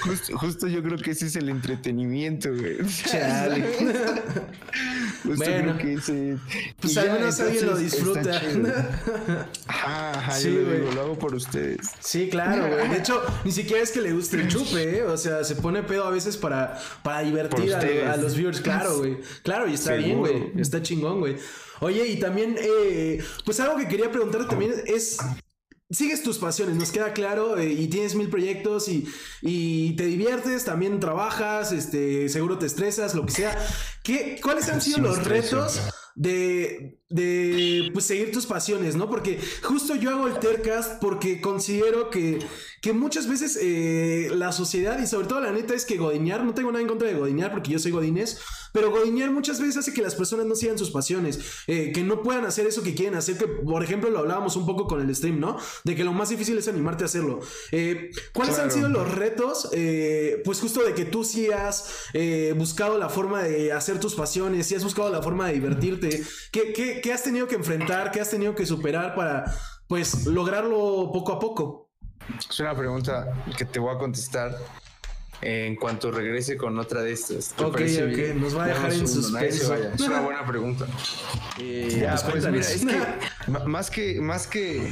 (laughs) Justo, yo creo que ese es el entretenimiento, güey. (laughs) Chale. bueno, que ese, pues al menos alguien lo disfruta. (laughs) Ajá, ajá, sí, yo lo, lo, hago por ustedes. Sí, claro, güey. De hecho, ni siquiera es que le guste el chupe, ¿eh? O sea, se pone pedo a veces para, para divertir a, los viewers. Claro, güey. Claro, y está bien, güey. Está chingón, güey. Oye, y también, eh, pues algo que quería preguntarte también es sigues tus pasiones, nos queda claro, eh, y tienes mil proyectos y, y, te diviertes, también trabajas, este, seguro te estresas, lo que sea. ¿Qué, ¿Cuáles han sido los retos de, de pues, seguir tus pasiones, no? Porque justo yo hago el Tercast porque considero que, que muchas veces eh, la sociedad, y sobre todo la neta, es que Godinear, no tengo nada en contra de Godinear porque yo soy Godines, pero Godinear muchas veces hace que las personas no sigan sus pasiones, eh, que no puedan hacer eso que quieren hacer, que por ejemplo lo hablábamos un poco con el stream, ¿no? De que lo más difícil es animarte a hacerlo. Eh, ¿Cuáles han sido los retos? pues justo de que tú sí has buscado la forma de hacer tus pasiones, si has buscado la forma de divertirte, ¿qué, has tenido que enfrentar, qué has tenido que superar para, pues, lograrlo poco a poco? Es una pregunta que te voy a contestar en cuanto regrese con otra de estas. Ok, ok, nos va a dejar en suspenso. Es una buena pregunta. (laughs) Eh, pues mira, es que (laughs) más que, más que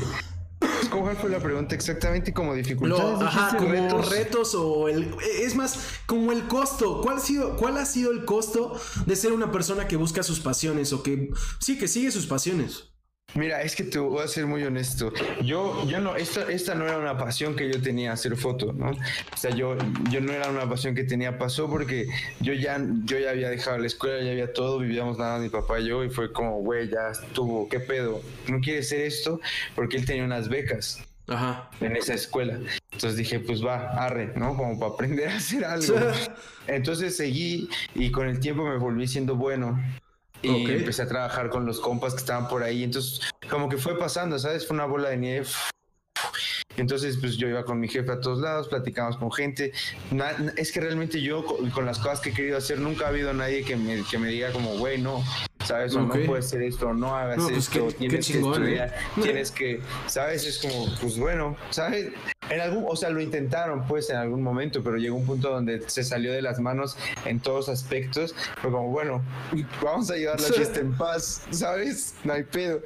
¿Cuál fue la pregunta exactamente? ¿Como dificultades? ajá, como retos? o el... Es más, como el costo. ¿Cuál ha, sido, ¿Cuál ha sido el costo de ser una persona que busca sus pasiones o que sí, que sigue sus pasiones? Mira, es que te voy a ser muy honesto. Yo, yo no, esta, esta no era una pasión que yo tenía hacer foto, ¿no? O sea, yo, yo no era una pasión que tenía, pasó porque yo ya, yo ya había dejado la escuela, ya había todo, vivíamos nada mi papá y yo, y fue como, güey, ya estuvo, ¿qué pedo? ¿No quiere hacer esto? Porque él tenía unas becas. Ajá. en esa escuela. Entonces dije, pues va, arre, ¿no? Como para aprender a hacer algo. (laughs) Entonces seguí y con el tiempo me volví siendo bueno. Y empecé a trabajar con los compas que estaban por ahí. Entonces, como que fue pasando, ¿sabes? Fue una bola de nieve. Entonces, pues yo iba con mi jefe a todos lados, platicamos con gente. es que realmente yo, con, las cosas que he querido hacer, nunca ha habido nadie que me, que me diga como, güey, no, ¿sabes? O no puede ser esto, no hagas pues esto, tienes que estudiar, ¿eh? (laughs) tienes que, ¿sabes? Es como, pues bueno, ¿sabes? En algún, o sea, lo intentaron pues en algún momento, pero llegó un punto donde se salió de las manos en todos aspectos. Fue como, bueno, vamos a llevar la fiesta en paz, ¿sabes? No hay pedo.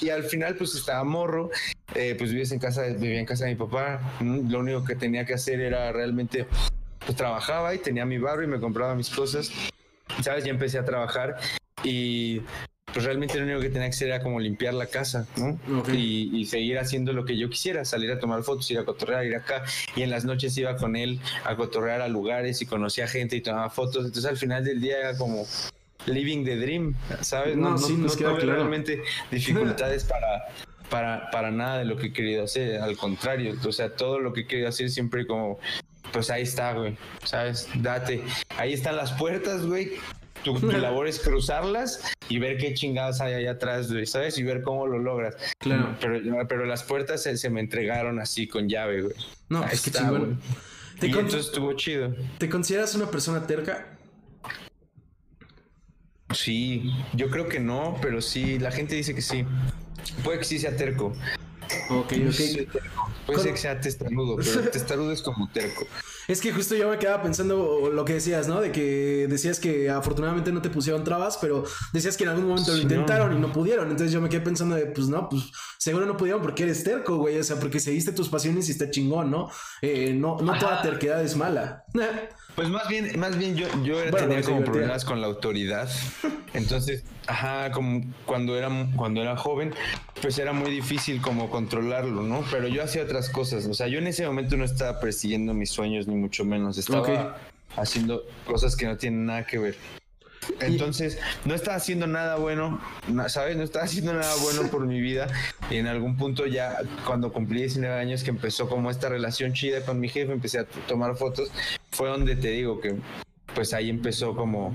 Y al final, pues estaba morro, eh, pues vivías en casa, vivía en casa de mi papá. Lo único que tenía que hacer era realmente, pues trabajaba y tenía mi barrio y me compraba mis cosas. ¿Sabes? Ya empecé a trabajar y pues realmente lo único que tenía que hacer era como limpiar la casa, ¿no? Y, seguir haciendo lo que yo quisiera, salir a tomar fotos, ir a cotorrear, ir acá. Y en las noches iba con él a cotorrear a lugares y conocía gente y tomaba fotos. Entonces al final del día era como living the dream, ¿sabes? No, no, sí, no, no realmente dificultades para, para, para nada de lo que he querido hacer, al contrario, o sea, todo lo que he querido hacer siempre como, pues ahí está, güey, ¿sabes? Date, ahí están las puertas, güey, tu, (laughs) labor es cruzarlas y ver qué chingadas hay allá atrás, güey, ¿sabes? Y ver cómo lo logras. Claro. Pero, pero las puertas se, me entregaron así con llave, güey. No, es que chingón. y entonces estuvo chido. ¿Te consideras una persona terca? Sí, yo creo que no, pero sí, la gente dice que sí. Puede que sí sea terco. Ok, ok. Puede ser que sea testarudo, pero testarudo es como terco. Es que justo yo me quedaba pensando lo que decías, ¿no? De que decías que afortunadamente no te pusieron trabas, pero decías que en algún momento lo intentaron y no pudieron. Entonces yo me quedé pensando de, pues no, pues seguro no pudieron porque eres terco, güey. O sea, porque seguiste tus pasiones y está chingón, ¿no? Eh, no no toda terquedad es mala. (laughs) Pues más bien, más bien yo, yo tenía como problemas con la autoridad. Entonces, ajá, como cuando era, cuando era joven, pues era muy difícil como controlarlo, ¿no? Pero yo hacía otras cosas. O sea, yo en ese momento no estaba persiguiendo mis sueños, ni mucho menos. Estaba haciendo cosas que no tienen nada que ver. Entonces, no estaba haciendo nada bueno, ¿sabes? No estaba haciendo nada bueno por mi vida. Y en algún punto ya, cuando cumplí 19 años, que empezó como esta relación chida con mi jefe, empecé a tomar fotos, fue donde te digo que, pues ahí empezó como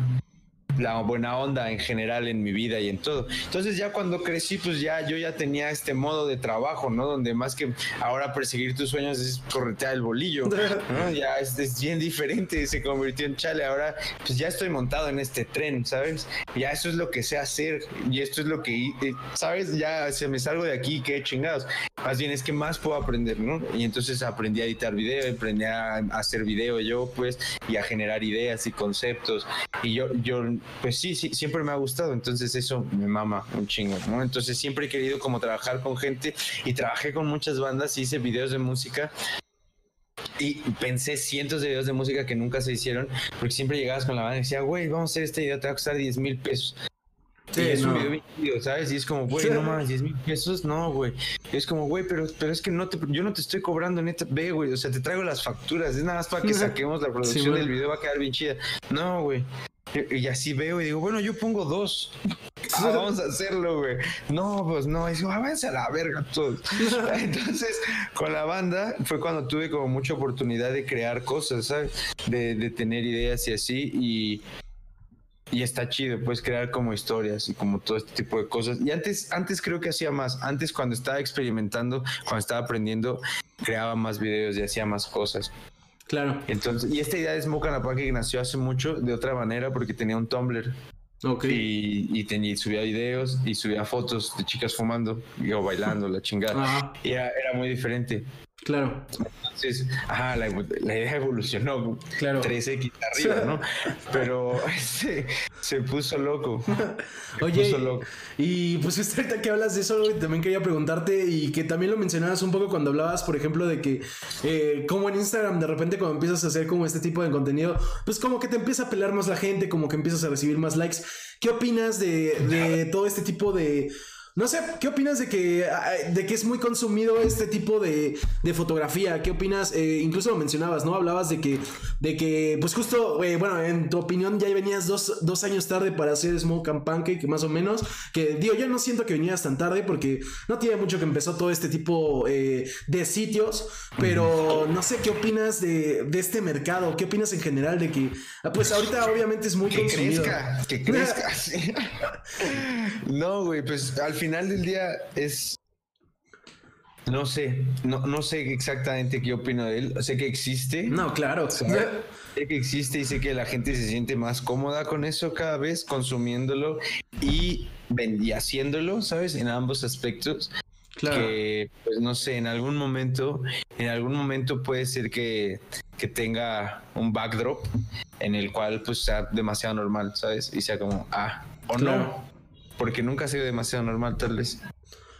la buena onda en general en mi vida y en todo. Entonces ya cuando crecí, pues ya yo ya tenía este modo de trabajo, ¿no? Donde más que ahora perseguir tus sueños es corretear el bolillo, (laughs) ¿no? Ya es, bien diferente, se convirtió en chale. Ahora pues ya estoy montado en este tren, ¿sabes? Ya eso es lo que sé hacer y esto es lo que, eh, ¿sabes? Ya se me salgo de aquí, qué chingados. Más bien es que más puedo aprender, ¿no? Y entonces aprendí a editar video, aprendí a hacer video yo, pues, y a generar ideas y conceptos. Y yo, yo pues sí, sí, siempre me ha gustado, entonces eso me mama un chingo, ¿no? Entonces siempre he querido como trabajar con gente y trabajé con muchas bandas, hice videos de música y pensé cientos de videos de música que nunca se hicieron, porque siempre llegabas con la banda y decía, güey, vamos a hacer este video, te va a costar 10 mil pesos. Sí, es un video ¿sabes? Y es como, güey, no más, 10 mil pesos, no, güey. Es como, güey, pero, pero es que no te, yo no te estoy cobrando neta, ve, güey, o sea, te traigo las facturas, es nada más para que (laughs) saquemos la producción del video, va a quedar bien chida. No, güey. Y así veo y digo, bueno, yo pongo dos. (laughs) Ah, vamos a hacerlo, güey. No, pues no. Y digo, váyanse a la verga todos. (laughs) Entonces, con la banda fue cuando tuve como mucha oportunidad de crear cosas, ¿sabes? De, de tener ideas y así. Y, y está chido, puedes crear como historias y como todo este tipo de cosas. Y antes, antes creo que hacía más. Antes cuando estaba experimentando, cuando estaba aprendiendo, creaba más videos y hacía más cosas. Claro. Entonces, y esta idea de Smoke and que nació hace mucho de otra manera porque tenía un Tumblr. Ok. Y, y, tenía, subía videos y subía fotos de chicas fumando o bailando, la chingada. Y era, muy diferente. Claro. Entonces, ajá, la, idea evolucionó. Claro. 3X arriba, ¿no? Pero se, (laughs) se puso loco. Oye, puso loco. y pues ahorita que hablas de eso, también quería preguntarte y que también lo mencionabas un poco cuando hablabas, por ejemplo, de que eh, como en Instagram de repente cuando empiezas a hacer como este tipo de contenido, pues como que te empieza a pelar más la gente, como que empiezas a recibir más likes. ¿Qué opinas de, de (laughs) todo este tipo de no sé, ¿qué opinas de que, de que es muy consumido este tipo de, de fotografía? ¿Qué opinas? Eh, incluso lo mencionabas, ¿no? Hablabas de que, de que pues justo, eh, bueno, en tu opinión ya venías dos, dos, años tarde para hacer Smoke and Pancake, más o menos. Que digo, yo no siento que venías tan tarde porque no tiene mucho que empezó todo este tipo eh, de sitios, pero no sé, ¿qué opinas de, de, este mercado? ¿Qué opinas en general de que, ah, pues ahorita obviamente es muy que Crezca, que crezca, (laughs) no, güey, pues al final final del día es. No sé, no, no sé exactamente qué opino de él. Sé que existe. No, claro. Sé que existe y sé que la gente se siente más cómoda con eso cada vez, consumiéndolo y, y haciéndolo, ¿sabes? En ambos aspectos. Claro. Que, pues no sé, en algún momento, en algún momento puede ser que, que tenga un backdrop en el cual pues sea demasiado normal, ¿sabes? Y sea como, ah, o no porque nunca ha sido demasiado normal, tal vez.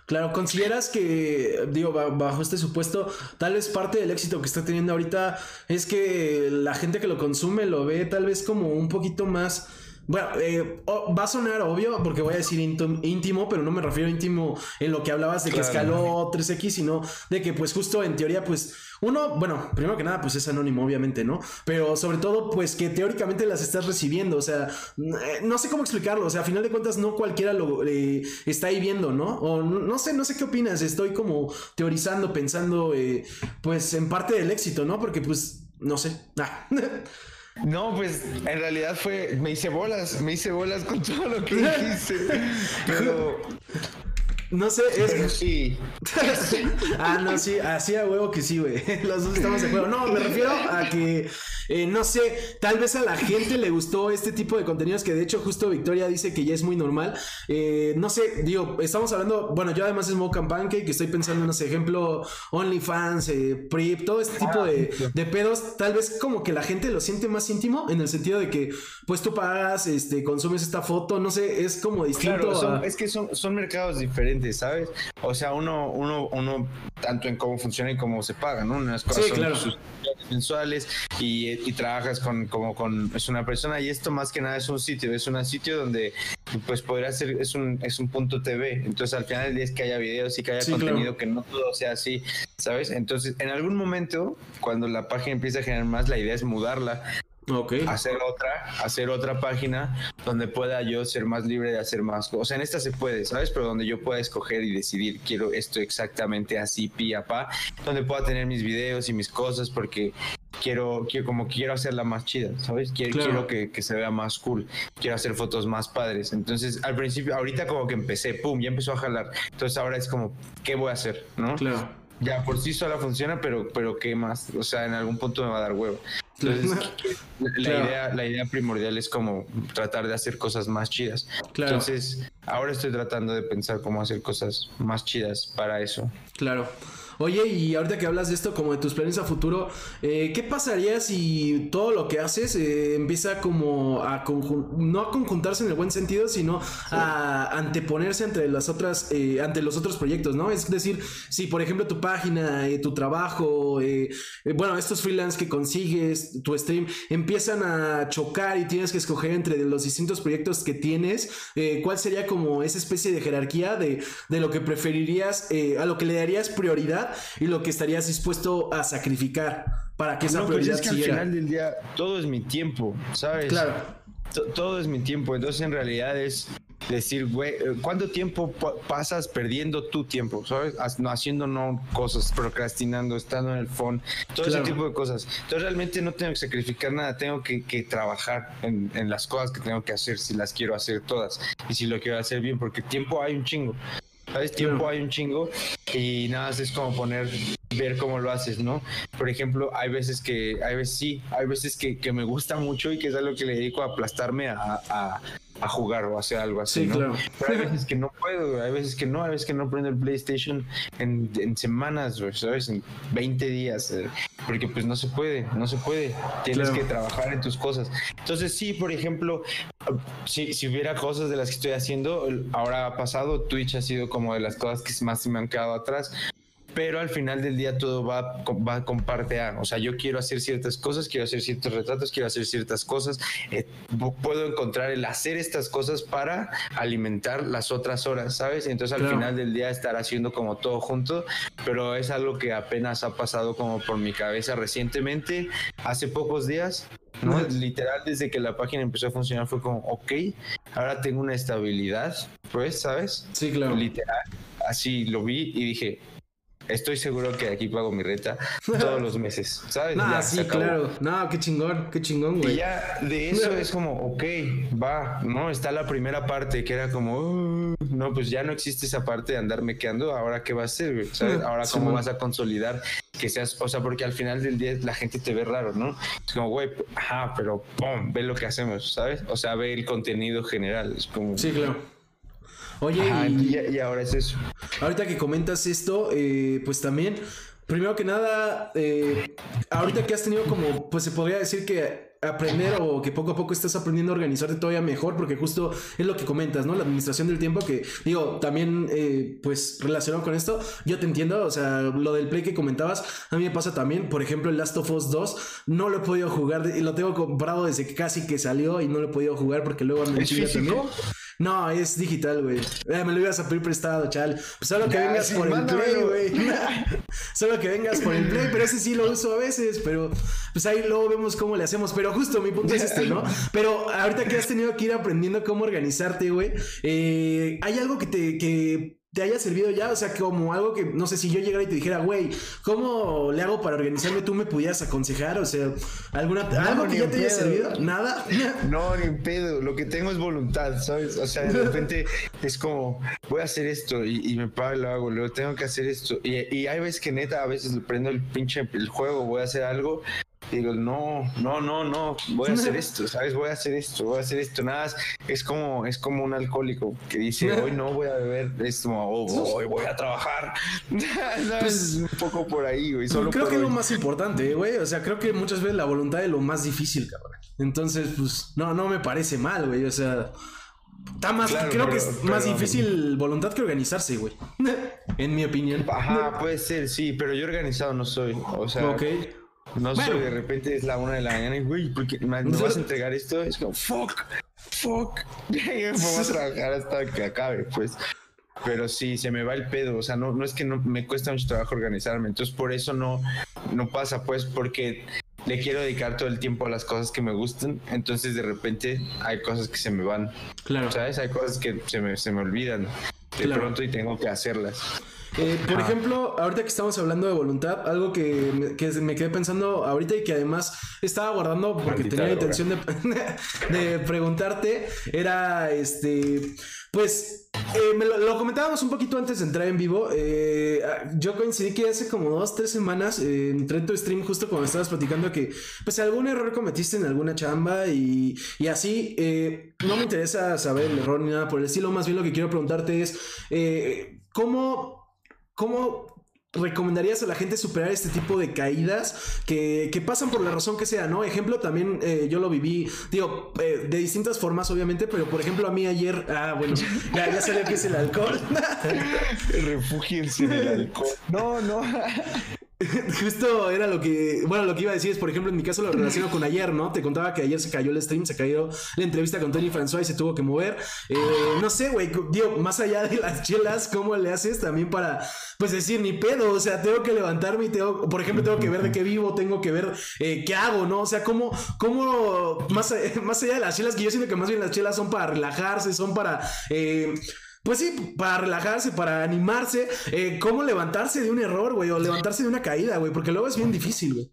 Claro, ¿consideras que, digo, bajo este supuesto, tal vez parte del éxito que está teniendo ahorita es que la gente que lo consume lo ve tal vez como un poquito más Bueno, eh, va a sonar obvio porque voy a decir íntimo, pero no me refiero a íntimo en lo que hablabas de que escaló 3X, sino de que pues justo en teoría pues uno, bueno, primero que nada pues es anónimo obviamente, ¿no? Pero sobre todo pues que teóricamente las estás recibiendo, o sea, eh, no sé cómo explicarlo, o sea, a final de cuentas no cualquiera lo eh, está ahí viendo, ¿no? O no, sé, no sé qué opinas, estoy como teorizando, pensando pues en parte del éxito, ¿no? Porque pues, no sé. Ah. (laughs) No, pues en realidad fue, me hice bolas, me hice bolas con todo lo que (laughs) dijiste. Pero no sé, es. (laughs) Sí. (laughs) ah, no, sí, así a huevo que sí, güey. (laughs) Los dos estamos de acuerdo. No, me refiero a que, eh, no sé, tal vez a la gente le gustó este tipo de contenidos que de hecho justo Victoria dice que ya es muy normal. Eh, no sé, digo, estamos hablando, bueno, yo además es Smoke and Pancake, que estoy pensando en, no sé, ejemplo, OnlyFans, eh, Prip, todo este tipo de, de, pedos. Tal vez como que la gente lo siente más íntimo en el sentido de que, pues tú pagas, este, consumes esta foto, no sé, es como distinto. Claro, es que son, son mercados diferentes ¿sabes? O sea, uno, uno, uno, tanto en cómo funciona y cómo se paga, ¿no? Unas cosas son sus mensuales y, trabajas con, como con, es una persona y esto más que nada es un sitio, es un sitio donde pues podría ser, es un, es un punto TV, entonces al final del día es que haya videos y que haya contenido, que no todo sea así, ¿sabes? Entonces, en algún momento, cuando la página empieza a generar más, la idea es mudarla Okay. Hacer otra, hacer otra página donde pueda yo ser más libre de hacer más cosas. O sea, en esta se puede, ¿sabes? Pero donde yo pueda escoger y decidir, quiero esto exactamente así, pi a pa, donde pueda tener mis videos y mis cosas, porque quiero, quiero como quiero hacerla más chida, ¿sabes? Quiero, quiero que, que, se vea más cool, quiero hacer fotos más padres. Entonces, al principio, ahorita como que empecé, pum, ya empezó a jalar. Entonces ahora es como, ¿qué voy a hacer? ¿No? Claro. Ya por sí sola funciona, pero, pero ¿qué más? O sea, en algún punto me va a dar huevo. Entonces, la, idea, la idea primordial es como tratar de hacer cosas más chidas. Entonces, ahora estoy tratando de pensar cómo hacer cosas más chidas para eso. Claro. Oye, y ahorita que hablas de esto como de tus planes a futuro, eh, ¿qué pasaría si todo lo que haces eh, empieza como a no a conjuntarse en el buen sentido, sino a anteponerse entre las otras, eh, ante los otros proyectos, ¿no? Es decir, si por ejemplo tu página, tu trabajo, bueno, estos freelance que consigues, tu stream, empiezan a chocar y tienes que escoger entre los distintos proyectos que tienes, ¿cuál sería como esa especie de jerarquía de, de lo que preferirías, a lo que le darías prioridad? Y lo que estarías dispuesto a sacrificar para que esa no, prioridad pues es que al final del día todo es mi tiempo, ¿sabes? Claro. todo es mi tiempo, entonces en realidad es decir, güey, eh, ¿cuánto tiempo pasas perdiendo tu tiempo? ¿Sabes? Haciendo no cosas, procrastinando, estando en el phone, todo ese tipo de cosas. Entonces realmente no tengo que sacrificar nada, tengo que, trabajar en, las cosas que tengo que hacer si las quiero hacer todas y si lo quiero hacer bien, porque tiempo hay un chingo. ¿Sabes? Tiempo hay un chingo y nada es como poner, ver cómo lo haces, ¿no? Por ejemplo, hay veces que, hay veces sí, hay veces que, que me gusta mucho y que es algo que le dedico a aplastarme a, a jugar o hacer algo así, ¿no? Pero hay veces que no puedo, hay veces que no, hay veces que no prendo el PlayStation en, en semanas, ¿sabes? En 20 días, eh, porque pues no se puede, no se puede, tienes que trabajar en tus cosas. Entonces sí, por ejemplo, si, si hubiera cosas de las que estoy haciendo, ahora ha pasado, Twitch ha sido como de las cosas que más se me han quedado atrás, pero al final del día todo va, va con parte A. O sea, yo quiero hacer ciertas cosas, quiero hacer ciertos retratos, quiero hacer ciertas cosas. Eh, puedo encontrar el hacer estas cosas para alimentar las otras horas, ¿sabes? Entonces al final del día estar haciendo como todo junto, pero es algo que apenas ha pasado como por mi cabeza recientemente, hace pocos días. ¿no? Literal, desde que la página empezó a funcionar fue como, ok, ahora tengo una estabilidad, pues, ¿sabes? Sí, claro. Literal, así lo vi y dije, Estoy seguro que aquí pago mi renta (laughs) todos los meses, ¿sabes? No, sí, claro. No, qué chingón, qué chingón, güey. Y ya de eso (laughs) es como, ok, va, ¿no? Está la primera parte que era como, uh, no, pues ya no existe esa parte de andarme quedando, ahora qué va a ser, güey? ¿sabes? Ahora cómo vas a consolidar que seas, o sea, porque al final del día la gente te ve raro, ¿no? Es como, güey, ajá, pero pum, ve lo que hacemos, ¿sabes? O sea, ve el contenido general, es como... Sí, claro. Oye, y, ahora es eso. Ahorita que comentas esto, eh, pues también, primero que nada, eh, ahorita que has tenido como, pues se podría decir que aprender o que poco a poco estás aprendiendo a organizarte todavía mejor, porque justo es lo que comentas, ¿no? La administración del tiempo, que digo, también, eh, pues relacionado con esto, yo te entiendo, o sea, lo del play que comentabas, a mí me pasa también, por ejemplo, el Last of Us 2, no lo he podido jugar, y lo tengo comprado desde que casi que salió y no lo he podido jugar porque luego me también. No, es digital, güey. Eh, me lo ibas a pedir prestado, chal. Pues solo que vengas por el play, güey. (laughs) (laughs) solo que vengas por el play, pero ese sí lo uso a veces, pero pues ahí luego vemos cómo le hacemos. Pero justo mi punto es este, ¿no? (laughs) Pero ahorita que has tenido que ir aprendiendo cómo organizarte, güey, eh, hay algo que te, que te haya servido ya, o sea, como algo que, no sé, si yo llegara y te dijera, güey, ¿cómo le hago para organizarme? ¿Tú me pudieras aconsejar? O sea, ¿alguna, ¿algo que ya te haya servido? ¿Nada? (laughs) No, ni pedo, lo que tengo es voluntad, ¿sabes? O sea, de repente es como, voy a hacer esto y, me pago y lo hago, luego tengo que hacer esto. Y, y hay veces que neta, a veces prendo el pinche el juego, voy a hacer algo digo, no, no, no, no, voy a hacer esto, (laughs) ¿sabes? Voy a hacer esto, voy a hacer esto. Nada, es como, es como un alcohólico que dice, (laughs) hoy no voy a beber, es como, oh, hoy voy a trabajar. (laughs) pues, un poco por ahí, güey. Solo creo que es lo más importante, güey. O sea, creo que muchas veces la voluntad es lo más difícil, cabrón. Entonces, pues, no, no me parece mal, güey. O sea, Está más, creo que es más difícil voluntad que organizarse, güey. (laughs) en mi opinión. Ajá, puede ser, sí, pero yo organizado no soy. O sea, okay. No sé, de repente es la una de la mañana y, güey, porque me, vas a entregar esto. Es como, fuck, fuck. (laughs) Vamos a (laughs) trabajar hasta que acabe, pues. Pero sí, se me va el pedo. O sea, no, no es que no me cuesta mucho trabajo organizarme. Entonces, por eso no, no pasa, pues, porque le quiero dedicar todo el tiempo a las cosas que me gustan. Entonces, de repente, hay cosas que se me van. Claro. ¿Sabes? Hay cosas que se me, se me olvidan de pronto y tengo que hacerlas. Eh, por ejemplo, ahorita que estamos hablando de voluntad, algo que me, quedé pensando ahorita y que además estaba guardando porque tenía la intención (laughs) de, preguntarte, era este, pues, eh, lo, comentábamos un poquito antes de entrar en vivo. Eh, yo coincidí que hace como dos, tres semanas entré en tu stream justo cuando estabas platicando que, pues, algún error cometiste en alguna chamba y, y así. no me interesa saber el error ni nada por el estilo. Más bien lo que quiero preguntarte es, ¿cómo ¿Cómo recomendarías a la gente superar este tipo de caídas que, pasan por la razón que sea, ¿no? Ejemplo, también eh, yo lo viví, digo, eh, de distintas formas, obviamente, pero por ejemplo, a mí ayer, ah, bueno, ya, ya sabía que es el alcohol. (laughs) Refugirse en el alcohol. No, no. (laughs) Justo era lo que, bueno, lo que iba a decir es, por ejemplo, en mi caso lo relaciono con ayer, ¿no? Te contaba que ayer se cayó el stream, se cayó la entrevista con Tony François y se tuvo que mover. Eh, no sé, güey, digo, más allá de las chelas, ¿cómo le haces también para, pues decir, ni pedo? O sea, tengo que levantarme y tengo, por ejemplo, tengo que ver de qué vivo, tengo que ver eh, qué hago, ¿no? O sea, cómo, cómo, más, (laughs) más allá de las chelas, que yo siento que más bien las chelas son para relajarse, son para... Eh, pues sí, para relajarse, para animarse, eh, cómo levantarse de un error, güey, o levantarse de una caída, güey, porque luego es bien difícil, güey.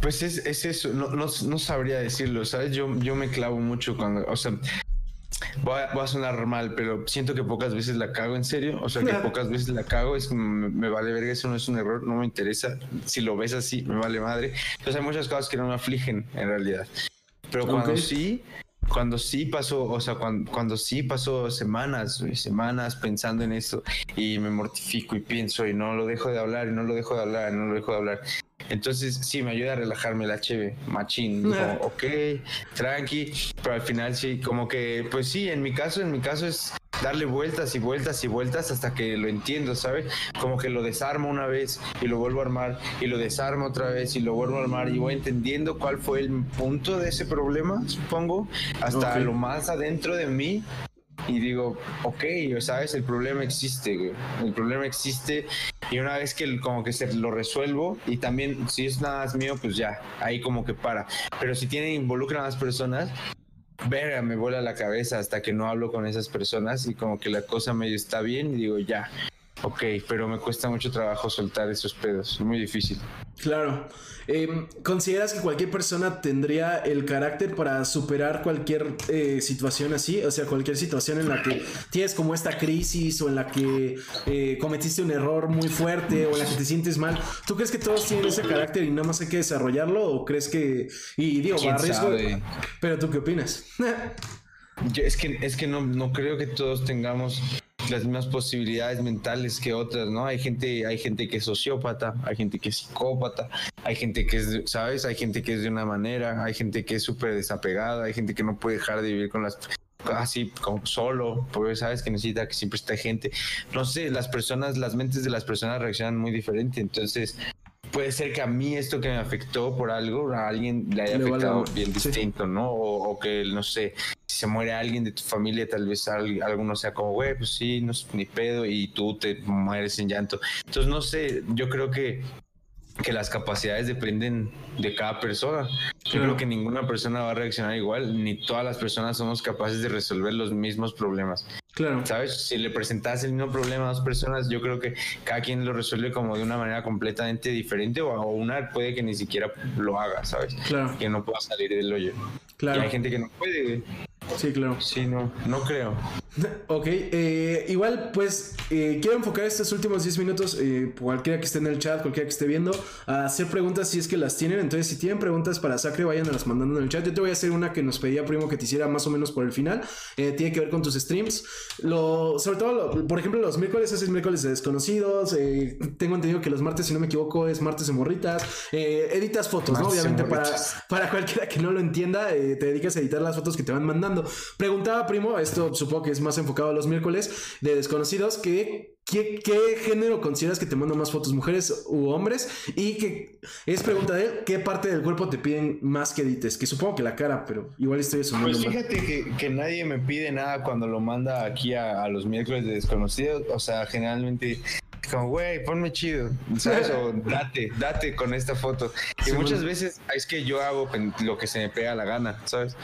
Pues es, eso, no, no, no, sabría decirlo, ¿sabes? Yo, yo me clavo mucho cuando, o sea, voy a, sonar mal, pero siento que pocas veces la cago en serio, o sea, que (laughs) pocas veces la cago, es me, me vale verga, eso no es un error, no me interesa, si lo ves así, me vale madre. Entonces hay muchas cosas que no me afligen en realidad. Pero cuando sí, cuando sí pasó, o sea, cuando, cuando sí pasó semanas, semanas pensando en esto y me mortifico y pienso y no lo dejo de hablar y no lo dejo de hablar y no lo dejo de hablar. Entonces sí me ayuda a relajarme la cheve, machín. Como, ok, tranqui, pero al final sí, como que, pues sí, en mi caso, en mi caso es darle vueltas y vueltas y vueltas hasta que lo entiendo, ¿sabes? Como que lo desarmo una vez y lo vuelvo a armar y lo desarmo otra vez y lo vuelvo a armar y voy entendiendo cuál fue el punto de ese problema, supongo, hasta lo más adentro de mí y digo, ok, sabes, el problema existe, güey. El problema existe y una vez que como que se lo resuelvo y también si es nada más mío, pues ya, ahí como que para. Pero si tiene involucra a más personas, verga, me vuela la cabeza hasta que no hablo con esas personas y como que la cosa medio está bien y digo, ya, ok, pero me cuesta mucho trabajo soltar esos pedos, es muy difícil. Claro. Em, ¿Consideras que cualquier persona tendría el carácter para superar cualquier eh, situación así? O sea, cualquier situación en la que tienes como esta crisis o en la que eh, cometiste un error muy fuerte o en la que te sientes mal. ¿Tú crees que todos tienen ese carácter y nada más hay que desarrollarlo? ¿O crees que... Y digo, a riesgo... Pero tú qué opinas? (laughs) es que, es que no, no creo que todos tengamos las mismas posibilidades mentales que otras, ¿no? Hay gente, hay gente que es sociópata, hay gente que es psicópata, hay gente que es, ¿sabes? Hay gente que es de una manera, hay gente que es súper desapegada, hay gente que no puede dejar de vivir con las así como solo, porque sabes que necesita que siempre esté gente. No sé, las personas, las mentes de las personas reaccionan muy diferente, entonces puede ser que a mí esto que me afectó por algo, a alguien le haya afectado bien distinto, ¿no? O, que, no sé, si se muere alguien de tu familia, tal vez alguno sea como, güey, pues sí, no es ni pedo, y tú te mueres en llanto. Entonces, no sé, yo creo que que las capacidades dependen de cada persona. Yo creo que ninguna persona va a reaccionar igual, ni todas las personas somos capaces de resolver los mismos problemas. Claro. ¿Sabes? Si le presentas el mismo problema a dos personas, yo creo que cada quien lo resuelve como de una manera completamente diferente o, una puede que ni siquiera lo haga, ¿sabes? Claro. Que no pueda salir del hoyo. Claro. Y hay gente que no puede. Sí, claro. Sí, no, no creo. (laughs) Ok, eh, igual pues eh, quiero enfocar estos últimos 10 minutos, eh, cualquiera que esté en el chat, cualquiera que esté viendo, a hacer preguntas si es que las tienen. Entonces, si tienen preguntas para Sacre, vayan a las mandando en el chat. Yo te voy a hacer una que nos pedía Primo que te hiciera más o menos por el final. tiene que ver con tus streams. Lo, sobre todo, por ejemplo, los miércoles es miércoles de desconocidos. tengo entendido que los martes, si no me equivoco, es martes de morritas. editas fotos, ¿no? Obviamente, para, para cualquiera que no lo entienda, te dedicas a editar las fotos que te van mandando. Preguntaba Primo, esto supongo que es más enfocado a los miércoles de desconocidos, que ¿Qué, género consideras que te manda más fotos, mujeres u hombres? Y que es pregunta de él, ¿qué parte del cuerpo te piden más que edites? Que supongo que la cara, pero igual estoy asumiendo. Pues fíjate que, nadie me pide nada cuando lo manda aquí a, los miércoles de desconocidos. O sea, generalmente como, güey, ponme chido, ¿sabes? O date, date con esta foto. Y muchas veces es que yo hago lo que se me pega la gana, ¿sabes?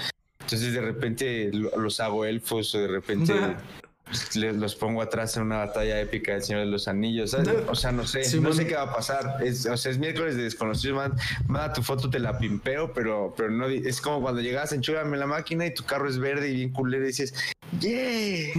Entonces de repente los hago elfos o de repente (laughs) los pongo atrás en una batalla épica del Señor de los Anillos. O sea, no sé, no sé qué va a pasar. Es, o sea, es miércoles de desconocidos, man. Manda tu foto, te la pimpeo, pero, pero no es como cuando llegas, enchúrame la máquina y tu carro es verde y bien culero y dices, ¡Yeah!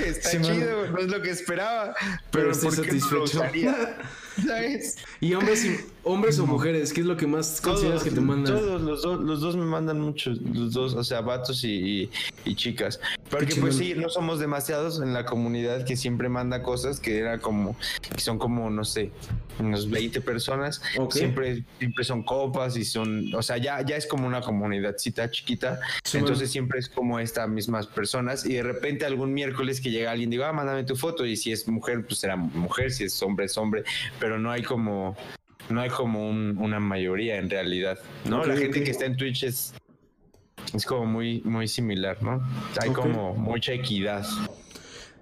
Está chido, no es lo que esperaba, pero, pero ¿por qué (laughs) ¿Sabes? Y hombres y hombres o mujeres, ¿qué es lo que más consideras que te mandan? Todos, los dos, los dos me mandan muchos, los dos, o sea, vatos y, chicas. Porque pues sí, no somos demasiados en la comunidad que siempre manda cosas que era como, que son como, no sé, unos 20 personas. Siempre, siempre son copas y son, o sea, ya, ya es como una comunidadcita chiquita. entonces siempre es como estas mismas personas. Y de repente algún miércoles que llega alguien, digo, ah, mándame tu foto. Y si es mujer, pues será mujer, si es hombre, es hombre. Pero no hay como no hay como una mayoría en realidad, ¿no? la gente que está en Twitch es, es como muy, muy similar, ¿no? Hay como mucha equidad.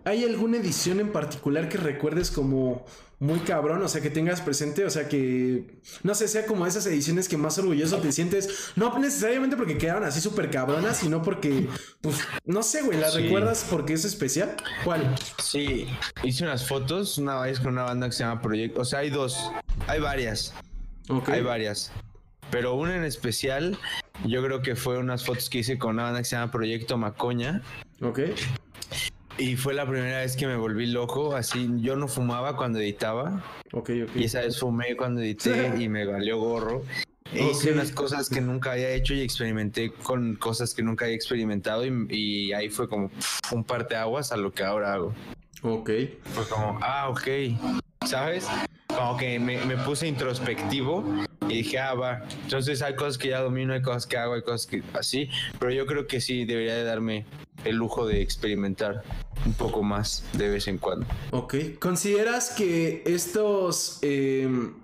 ¿Hay alguna edición en particular que recuerdes como muy cabrón, o sea, que tengas presente, o sea, que, no sé, sea como esas ediciones que más orgulloso te sientes, no necesariamente porque quedaron así súper cabronas, sino porque, pues, no sé, güey, ¿la recuerdas porque es especial? ¿Cuál? Sí, hice unas fotos una vez con una banda que se llama Proyecto, o sea, hay dos, hay varias, hay varias, pero una en especial, yo creo que fue unas fotos que hice con una banda que se llama Proyecto Macoña. Ok. Y fue la primera vez que me volví loco, así yo no fumaba cuando editaba. Ok, ok. Y esa vez fumé cuando edité y me valió gorro. E hice unas cosas que nunca había hecho y experimenté con cosas que nunca había experimentado y, ahí fue como un aguas a lo que ahora hago. Ok. Fue como, ah, ok. ¿Sabes? Como que me, puse introspectivo y dije, ah, va. Entonces hay cosas que ya domino, hay cosas que hago, hay cosas que así. Pero yo creo que sí, debería de darme el lujo de experimentar un poco más de vez en cuando. Ok. ¿Consideras que estos... Em,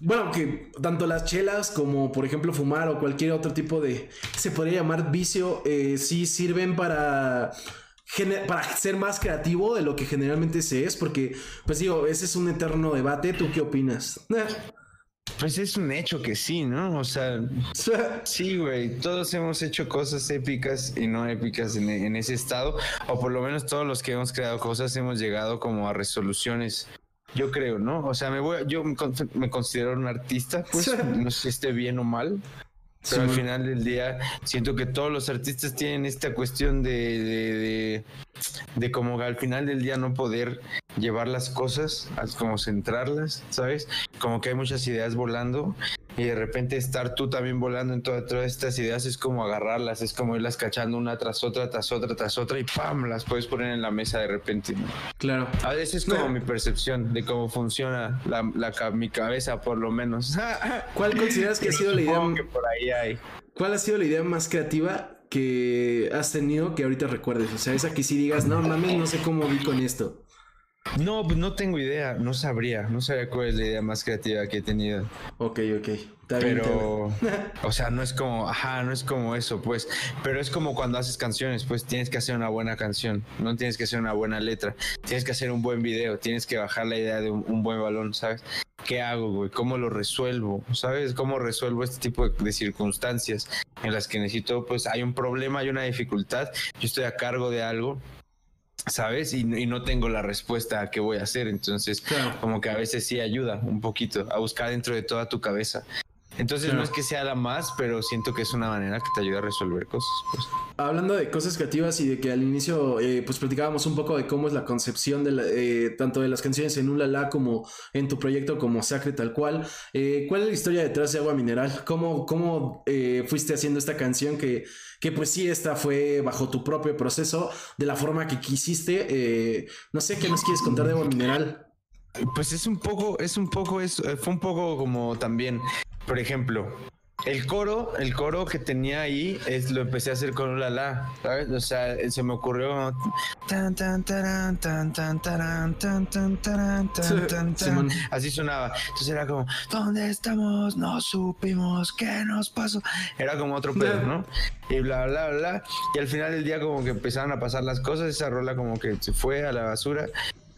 bueno, que tanto las chelas como por ejemplo fumar o cualquier otro tipo de... Se podría llamar vicio, eh, sí sirven para para ser más creativo de lo que generalmente se es, porque, pues digo, ese es un eterno debate. ¿Tú qué opinas? Pues es un hecho que sí, ¿no? O sea, sí, güey, todos hemos hecho cosas épicas y no épicas en, ese estado, o por lo menos todos los que hemos creado cosas hemos llegado como a resoluciones. Yo creo, ¿no? O sea, me voy, yo me considero un artista, pues no sé si esté bien o mal, pero al final del día siento que todos los artistas tienen esta cuestión de, de, de, como al final del día no poder llevar las cosas, como centrarlas, ¿sabes? Como que hay muchas ideas volando y de repente estar tú también volando en todas, estas ideas es como agarrarlas, es como irlas cachando una tras otra, tras otra, tras otra y ¡pam! las puedes poner en la mesa de repente. Claro. A veces es como mi percepción de cómo funciona la, mi cabeza, por lo menos. ¿Cuál consideras que ha sido la idea? Que por ahí hay. ¿Cuál ha sido la idea más creativa que has tenido que ahorita recuerdes? O sea, esa que si digas, no mames, no sé cómo vi con esto. No, pues no tengo idea, no sabría, no sabría cuál es la idea más creativa que he tenido. Ok, ok. pero, (laughs) o sea, no es como, ajá, no es como eso, pues, pero es como cuando haces canciones, pues tienes que hacer una buena canción, no tienes que hacer una buena letra, tienes que hacer un buen video, tienes que bajar la idea de un, buen balón, ¿sabes? ¿Qué hago, güey? ¿Cómo lo resuelvo? ¿Sabes? ¿Cómo resuelvo este tipo de, de circunstancias en las que necesito, pues, hay un problema, hay una dificultad, yo estoy a cargo de algo ¿sabes? Y, no tengo la respuesta a qué voy a hacer. Entonces, como que a veces sí ayuda un poquito a buscar dentro de toda tu cabeza entonces no es que sea la más, pero siento que es una manera que te ayuda a resolver cosas. Pues. Hablando de cosas creativas y de que al inicio eh, pues platicábamos un poco de cómo es la concepción de eh, tanto de las canciones en Ulala como en tu proyecto como Sacre tal cual. Eh, ¿Cuál es la historia detrás de Agua Mineral? ¿Cómo, cómo fuiste haciendo esta canción que, que pues sí, esta fue bajo tu propio proceso de la forma que quisiste? no sé, ¿qué nos quieres contar de Agua Mineral? Pues es un poco, es un poco, es, fue un poco como también por ejemplo, el coro, el coro que tenía ahí es lo empecé a hacer con la la, ¿sabes? O sea, se me ocurrió tan tan tan tan tan tan tan tan tan tan así sonaba. Entonces era como, ¿dónde estamos? No supimos qué nos pasó. Era como otro pedo, ¿no? Y bla bla bla. Y al final del día como que empezaron a pasar las cosas, esa rola como que se fue a la basura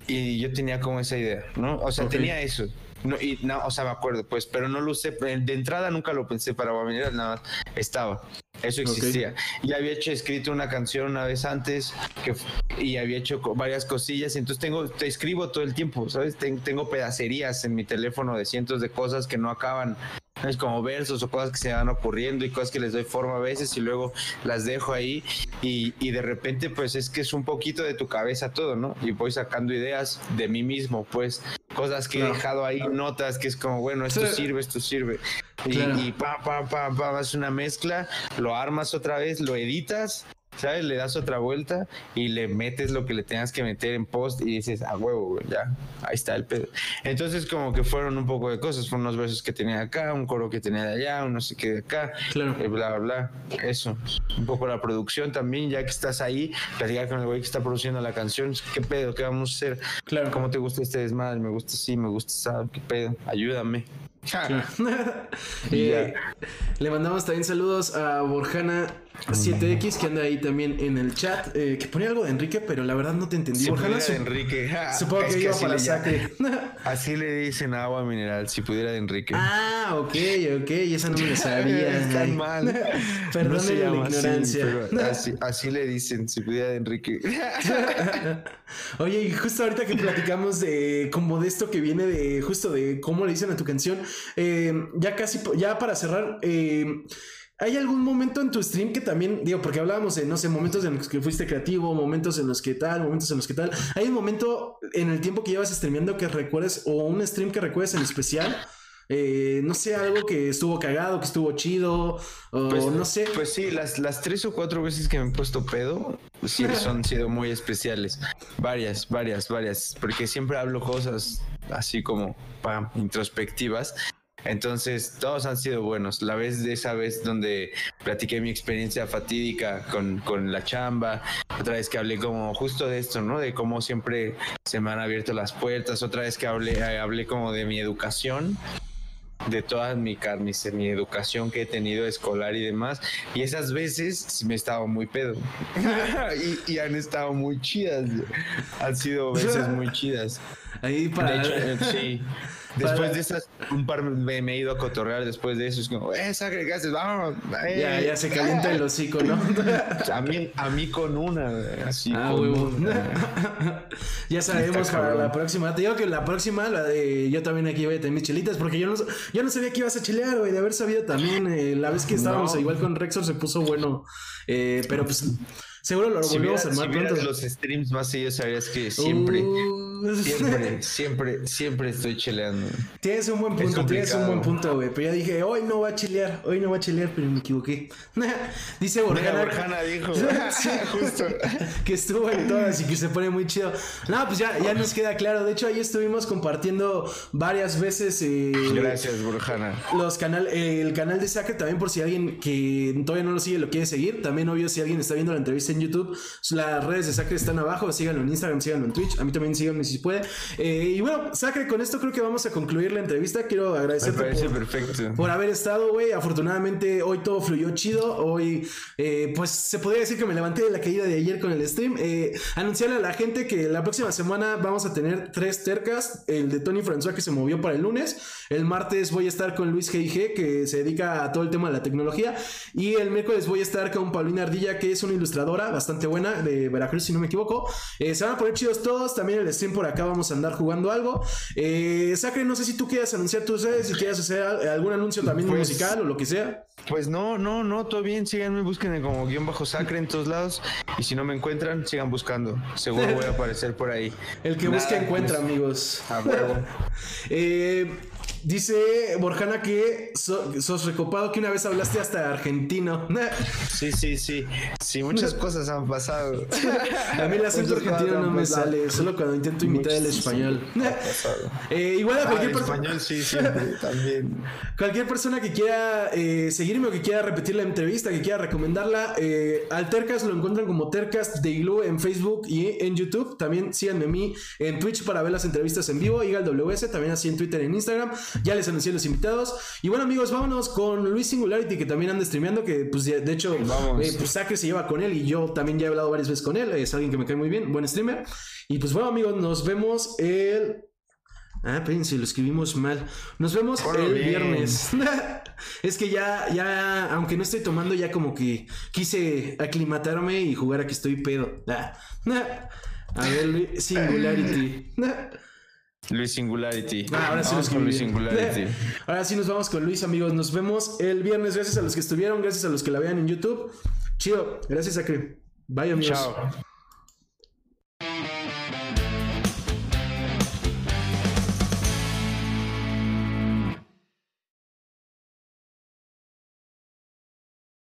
y yo tenía como esa idea, ¿no? O sea, tenía eso. No, y no, o sea, me acuerdo, pues, pero no lo usé. De entrada nunca lo pensé para Mineral, nada más estaba. Eso existía. Y había hecho escrito una canción una vez antes que, y había hecho varias cosillas. Entonces tengo, te escribo todo el tiempo, ¿sabes? tengo pedacerías en mi teléfono de cientos de cosas que no acaban es como versos o cosas que se van ocurriendo y cosas que les doy forma a veces y luego las dejo ahí y, y, de repente pues es que es un poquito de tu cabeza todo, ¿no? Y voy sacando ideas de mí mismo, pues cosas que he dejado ahí, notas que es como, bueno, esto sirve, esto sirve. Y, y pa, pa, pa, pa, es una mezcla, lo armas otra vez, lo editas ¿sabes? Le das otra vuelta y le metes lo que le tengas que meter en post y dices, a huevo, ya, ahí está el pedo. Entonces, como que fueron un poco de cosas, fueron unos versos que tenía acá, un coro que tenía de allá, un no sé qué de acá, claro. Eh, bla, bla, bla. Eso. Un poco la producción también, ya que estás ahí, platicar con el güey que está produciendo la canción, ¿qué pedo? ¿Qué vamos a hacer? Claro. ¿Cómo te gusta este desmadre? Me gusta así, me gusta esa, ¿qué pedo? Ayúdame. (laughs) Eh, le mandamos también saludos a Borjana 7X que anda ahí también en el chat, eh, que ponía algo de Enrique, pero la verdad no te entendí. Si Borjana de Enrique. Supongo que, iba para sacre. (laughs) Así le dicen agua mineral, si pudiera de Enrique. Ah, ok, ok, esa no me la sabía. (laughs) Está mal. Perdón la ignorancia. Así, así, le dicen, si pudiera de Enrique. Oye, y justo ahorita que platicamos de como de esto que viene de justo de cómo le dicen a tu canción, eh, ya casi, ya para cerrar, eh, ¿Hay algún momento en tu stream que también, digo, porque hablábamos de, no sé, momentos en los que fuiste creativo, momentos en los que tal, momentos en los que tal. ¿Hay un momento en el tiempo que llevas streameando que recuerdes o un stream que recuerdes en especial? Eh, no sé, algo que estuvo cagado, que estuvo chido, o pues, no sé. Pues sí, las, las tres o cuatro veces que me he puesto pedo, sí (laughs) son sido muy especiales. Varias, varias, varias. Porque siempre hablo cosas así como pam, introspectivas. Entonces, todos han sido buenos. La vez de esa vez donde platiqué mi experiencia fatídica con, con, la chamba, otra vez que hablé como justo de esto, ¿no? De cómo siempre se me han abierto las puertas, otra vez que hablé, eh, hablé como de mi educación, de toda mi, mi, mi educación que he tenido escolar y demás. Y esas veces me he estado muy pedo. (laughs) (laughs) y, y, han estado muy chidas. Han sido veces muy chidas. Ahí (laughs) para... De hecho, eh, sí. Después de esas, un par me, he ido a cotorrear después de eso. Es como, eh, sangre. Vamos. Eh, ya, ya se calienta el hocico, ¿no? (laughs) a, mí, a mí con una, así. Ah, con (laughs) ya sabemos para la próxima. Te digo que la próxima, la de yo también aquí voy a tener mis chelitas, porque yo no, yo no sabía que ibas a chilear, güey. De haber sabido también, eh, la vez que estábamos igual con Rexor se puso bueno. Eh, pero pues. Seguro lo volvemos a armar si pronto. los streams más seguidos sabrías que siempre, uh Siempre, (laughs) siempre, siempre estoy chileando. Tienes un buen punto, tienes un buen punto, güey. Pero ya dije, hoy no va a chilear, hoy no va a chilear, pero me equivoqué. (laughs) Dice Borjana. Borjana dijo, (laughs) justo, que estuvo en todas y que se pone muy chido. No, pues ya, ya nos queda claro. De hecho, ahí estuvimos compartiendo varias veces. Eh, Gracias, Borjana. Los canal, eh, el canal de Sacre también, por si alguien que todavía no lo sigue lo quiere seguir. También, obvio, si alguien está viendo la entrevista en YouTube, las redes de Sacre están abajo. Síganlo en Instagram, síganlo en Twitch. A mí también síganme si puede. Eh, y bueno, Sacre, con esto creo que vamos a concluir la entrevista. Quiero agradecerte por, por, haber estado, güey. Afortunadamente, hoy todo fluyó chido. Hoy, eh, pues se podría decir que me levanté de la caída de ayer con el stream. Eh, anunciarle a la gente que la próxima semana vamos a tener tres tercas. El de Tony François que se movió para el lunes. El martes voy a estar con Luis G.I.G. que se dedica a todo el tema de la tecnología. Y el miércoles voy a estar con Paulina Ardilla, que es una ilustradora bastante buena de Veracruz, si no me equivoco. se van a poner chidos todos. También el stream por acá vamos a andar jugando algo. Eh, Sacre, no sé si tú quieras anunciar tus redes, si quieres hacer algún anuncio también pues, musical o lo que sea. Pues no, no, no, todo bien. Síganme, busquen como guion bajo Sacre en todos lados. Y si no me encuentran, sigan buscando. Seguro voy a aparecer por ahí. El que busca encuentra, pues, amigos. A huevo. (laughs) eh, Dice Borjana que sos recopado, que una vez hablaste hasta argentino. (laughs) Sí, sí, sí. Sí, muchas cosas han pasado. A mí el acento argentino no me sale, solo cuando intento imitar el español. (laughs) Eh, igual a cualquier persona. español sí, (laughs) también. Cualquier persona que quiera eh, seguirme o que quiera repetir la entrevista, que quiera recomendarla, eh, al Tercas lo encuentran como Tercas de Igloo en Facebook y en YouTube. También síganme a mí en Twitch para ver las entrevistas en vivo. Igal WS, también así en Twitter, en Instagram. Ya les anuncié los invitados. Y bueno, amigos, vámonos con Luis Singularity, que también anda streameando, que pues de hecho, eh, pues se lleva con él y yo también ya he hablado varias veces con él. Es alguien que me cae muy bien, buen streamer. Y pues bueno, amigos, nos vemos el. Ah, espérense, lo escribimos mal. Nos vemos el viernes. (laughs) es que ya, ya, aunque no estoy tomando, ya como que quise aclimatarme y jugar a que estoy pedo. Ah. A ver, Singularity. (laughs) Luis Singularity. Ah, ahora sí con Luis Singularity. (laughs) Ahora sí nos vamos con Luis, amigos. Nos vemos el viernes. Gracias a los que estuvieron, gracias a los que la vean en YouTube. Chido. Gracias a que. Bye, amigos. Chao.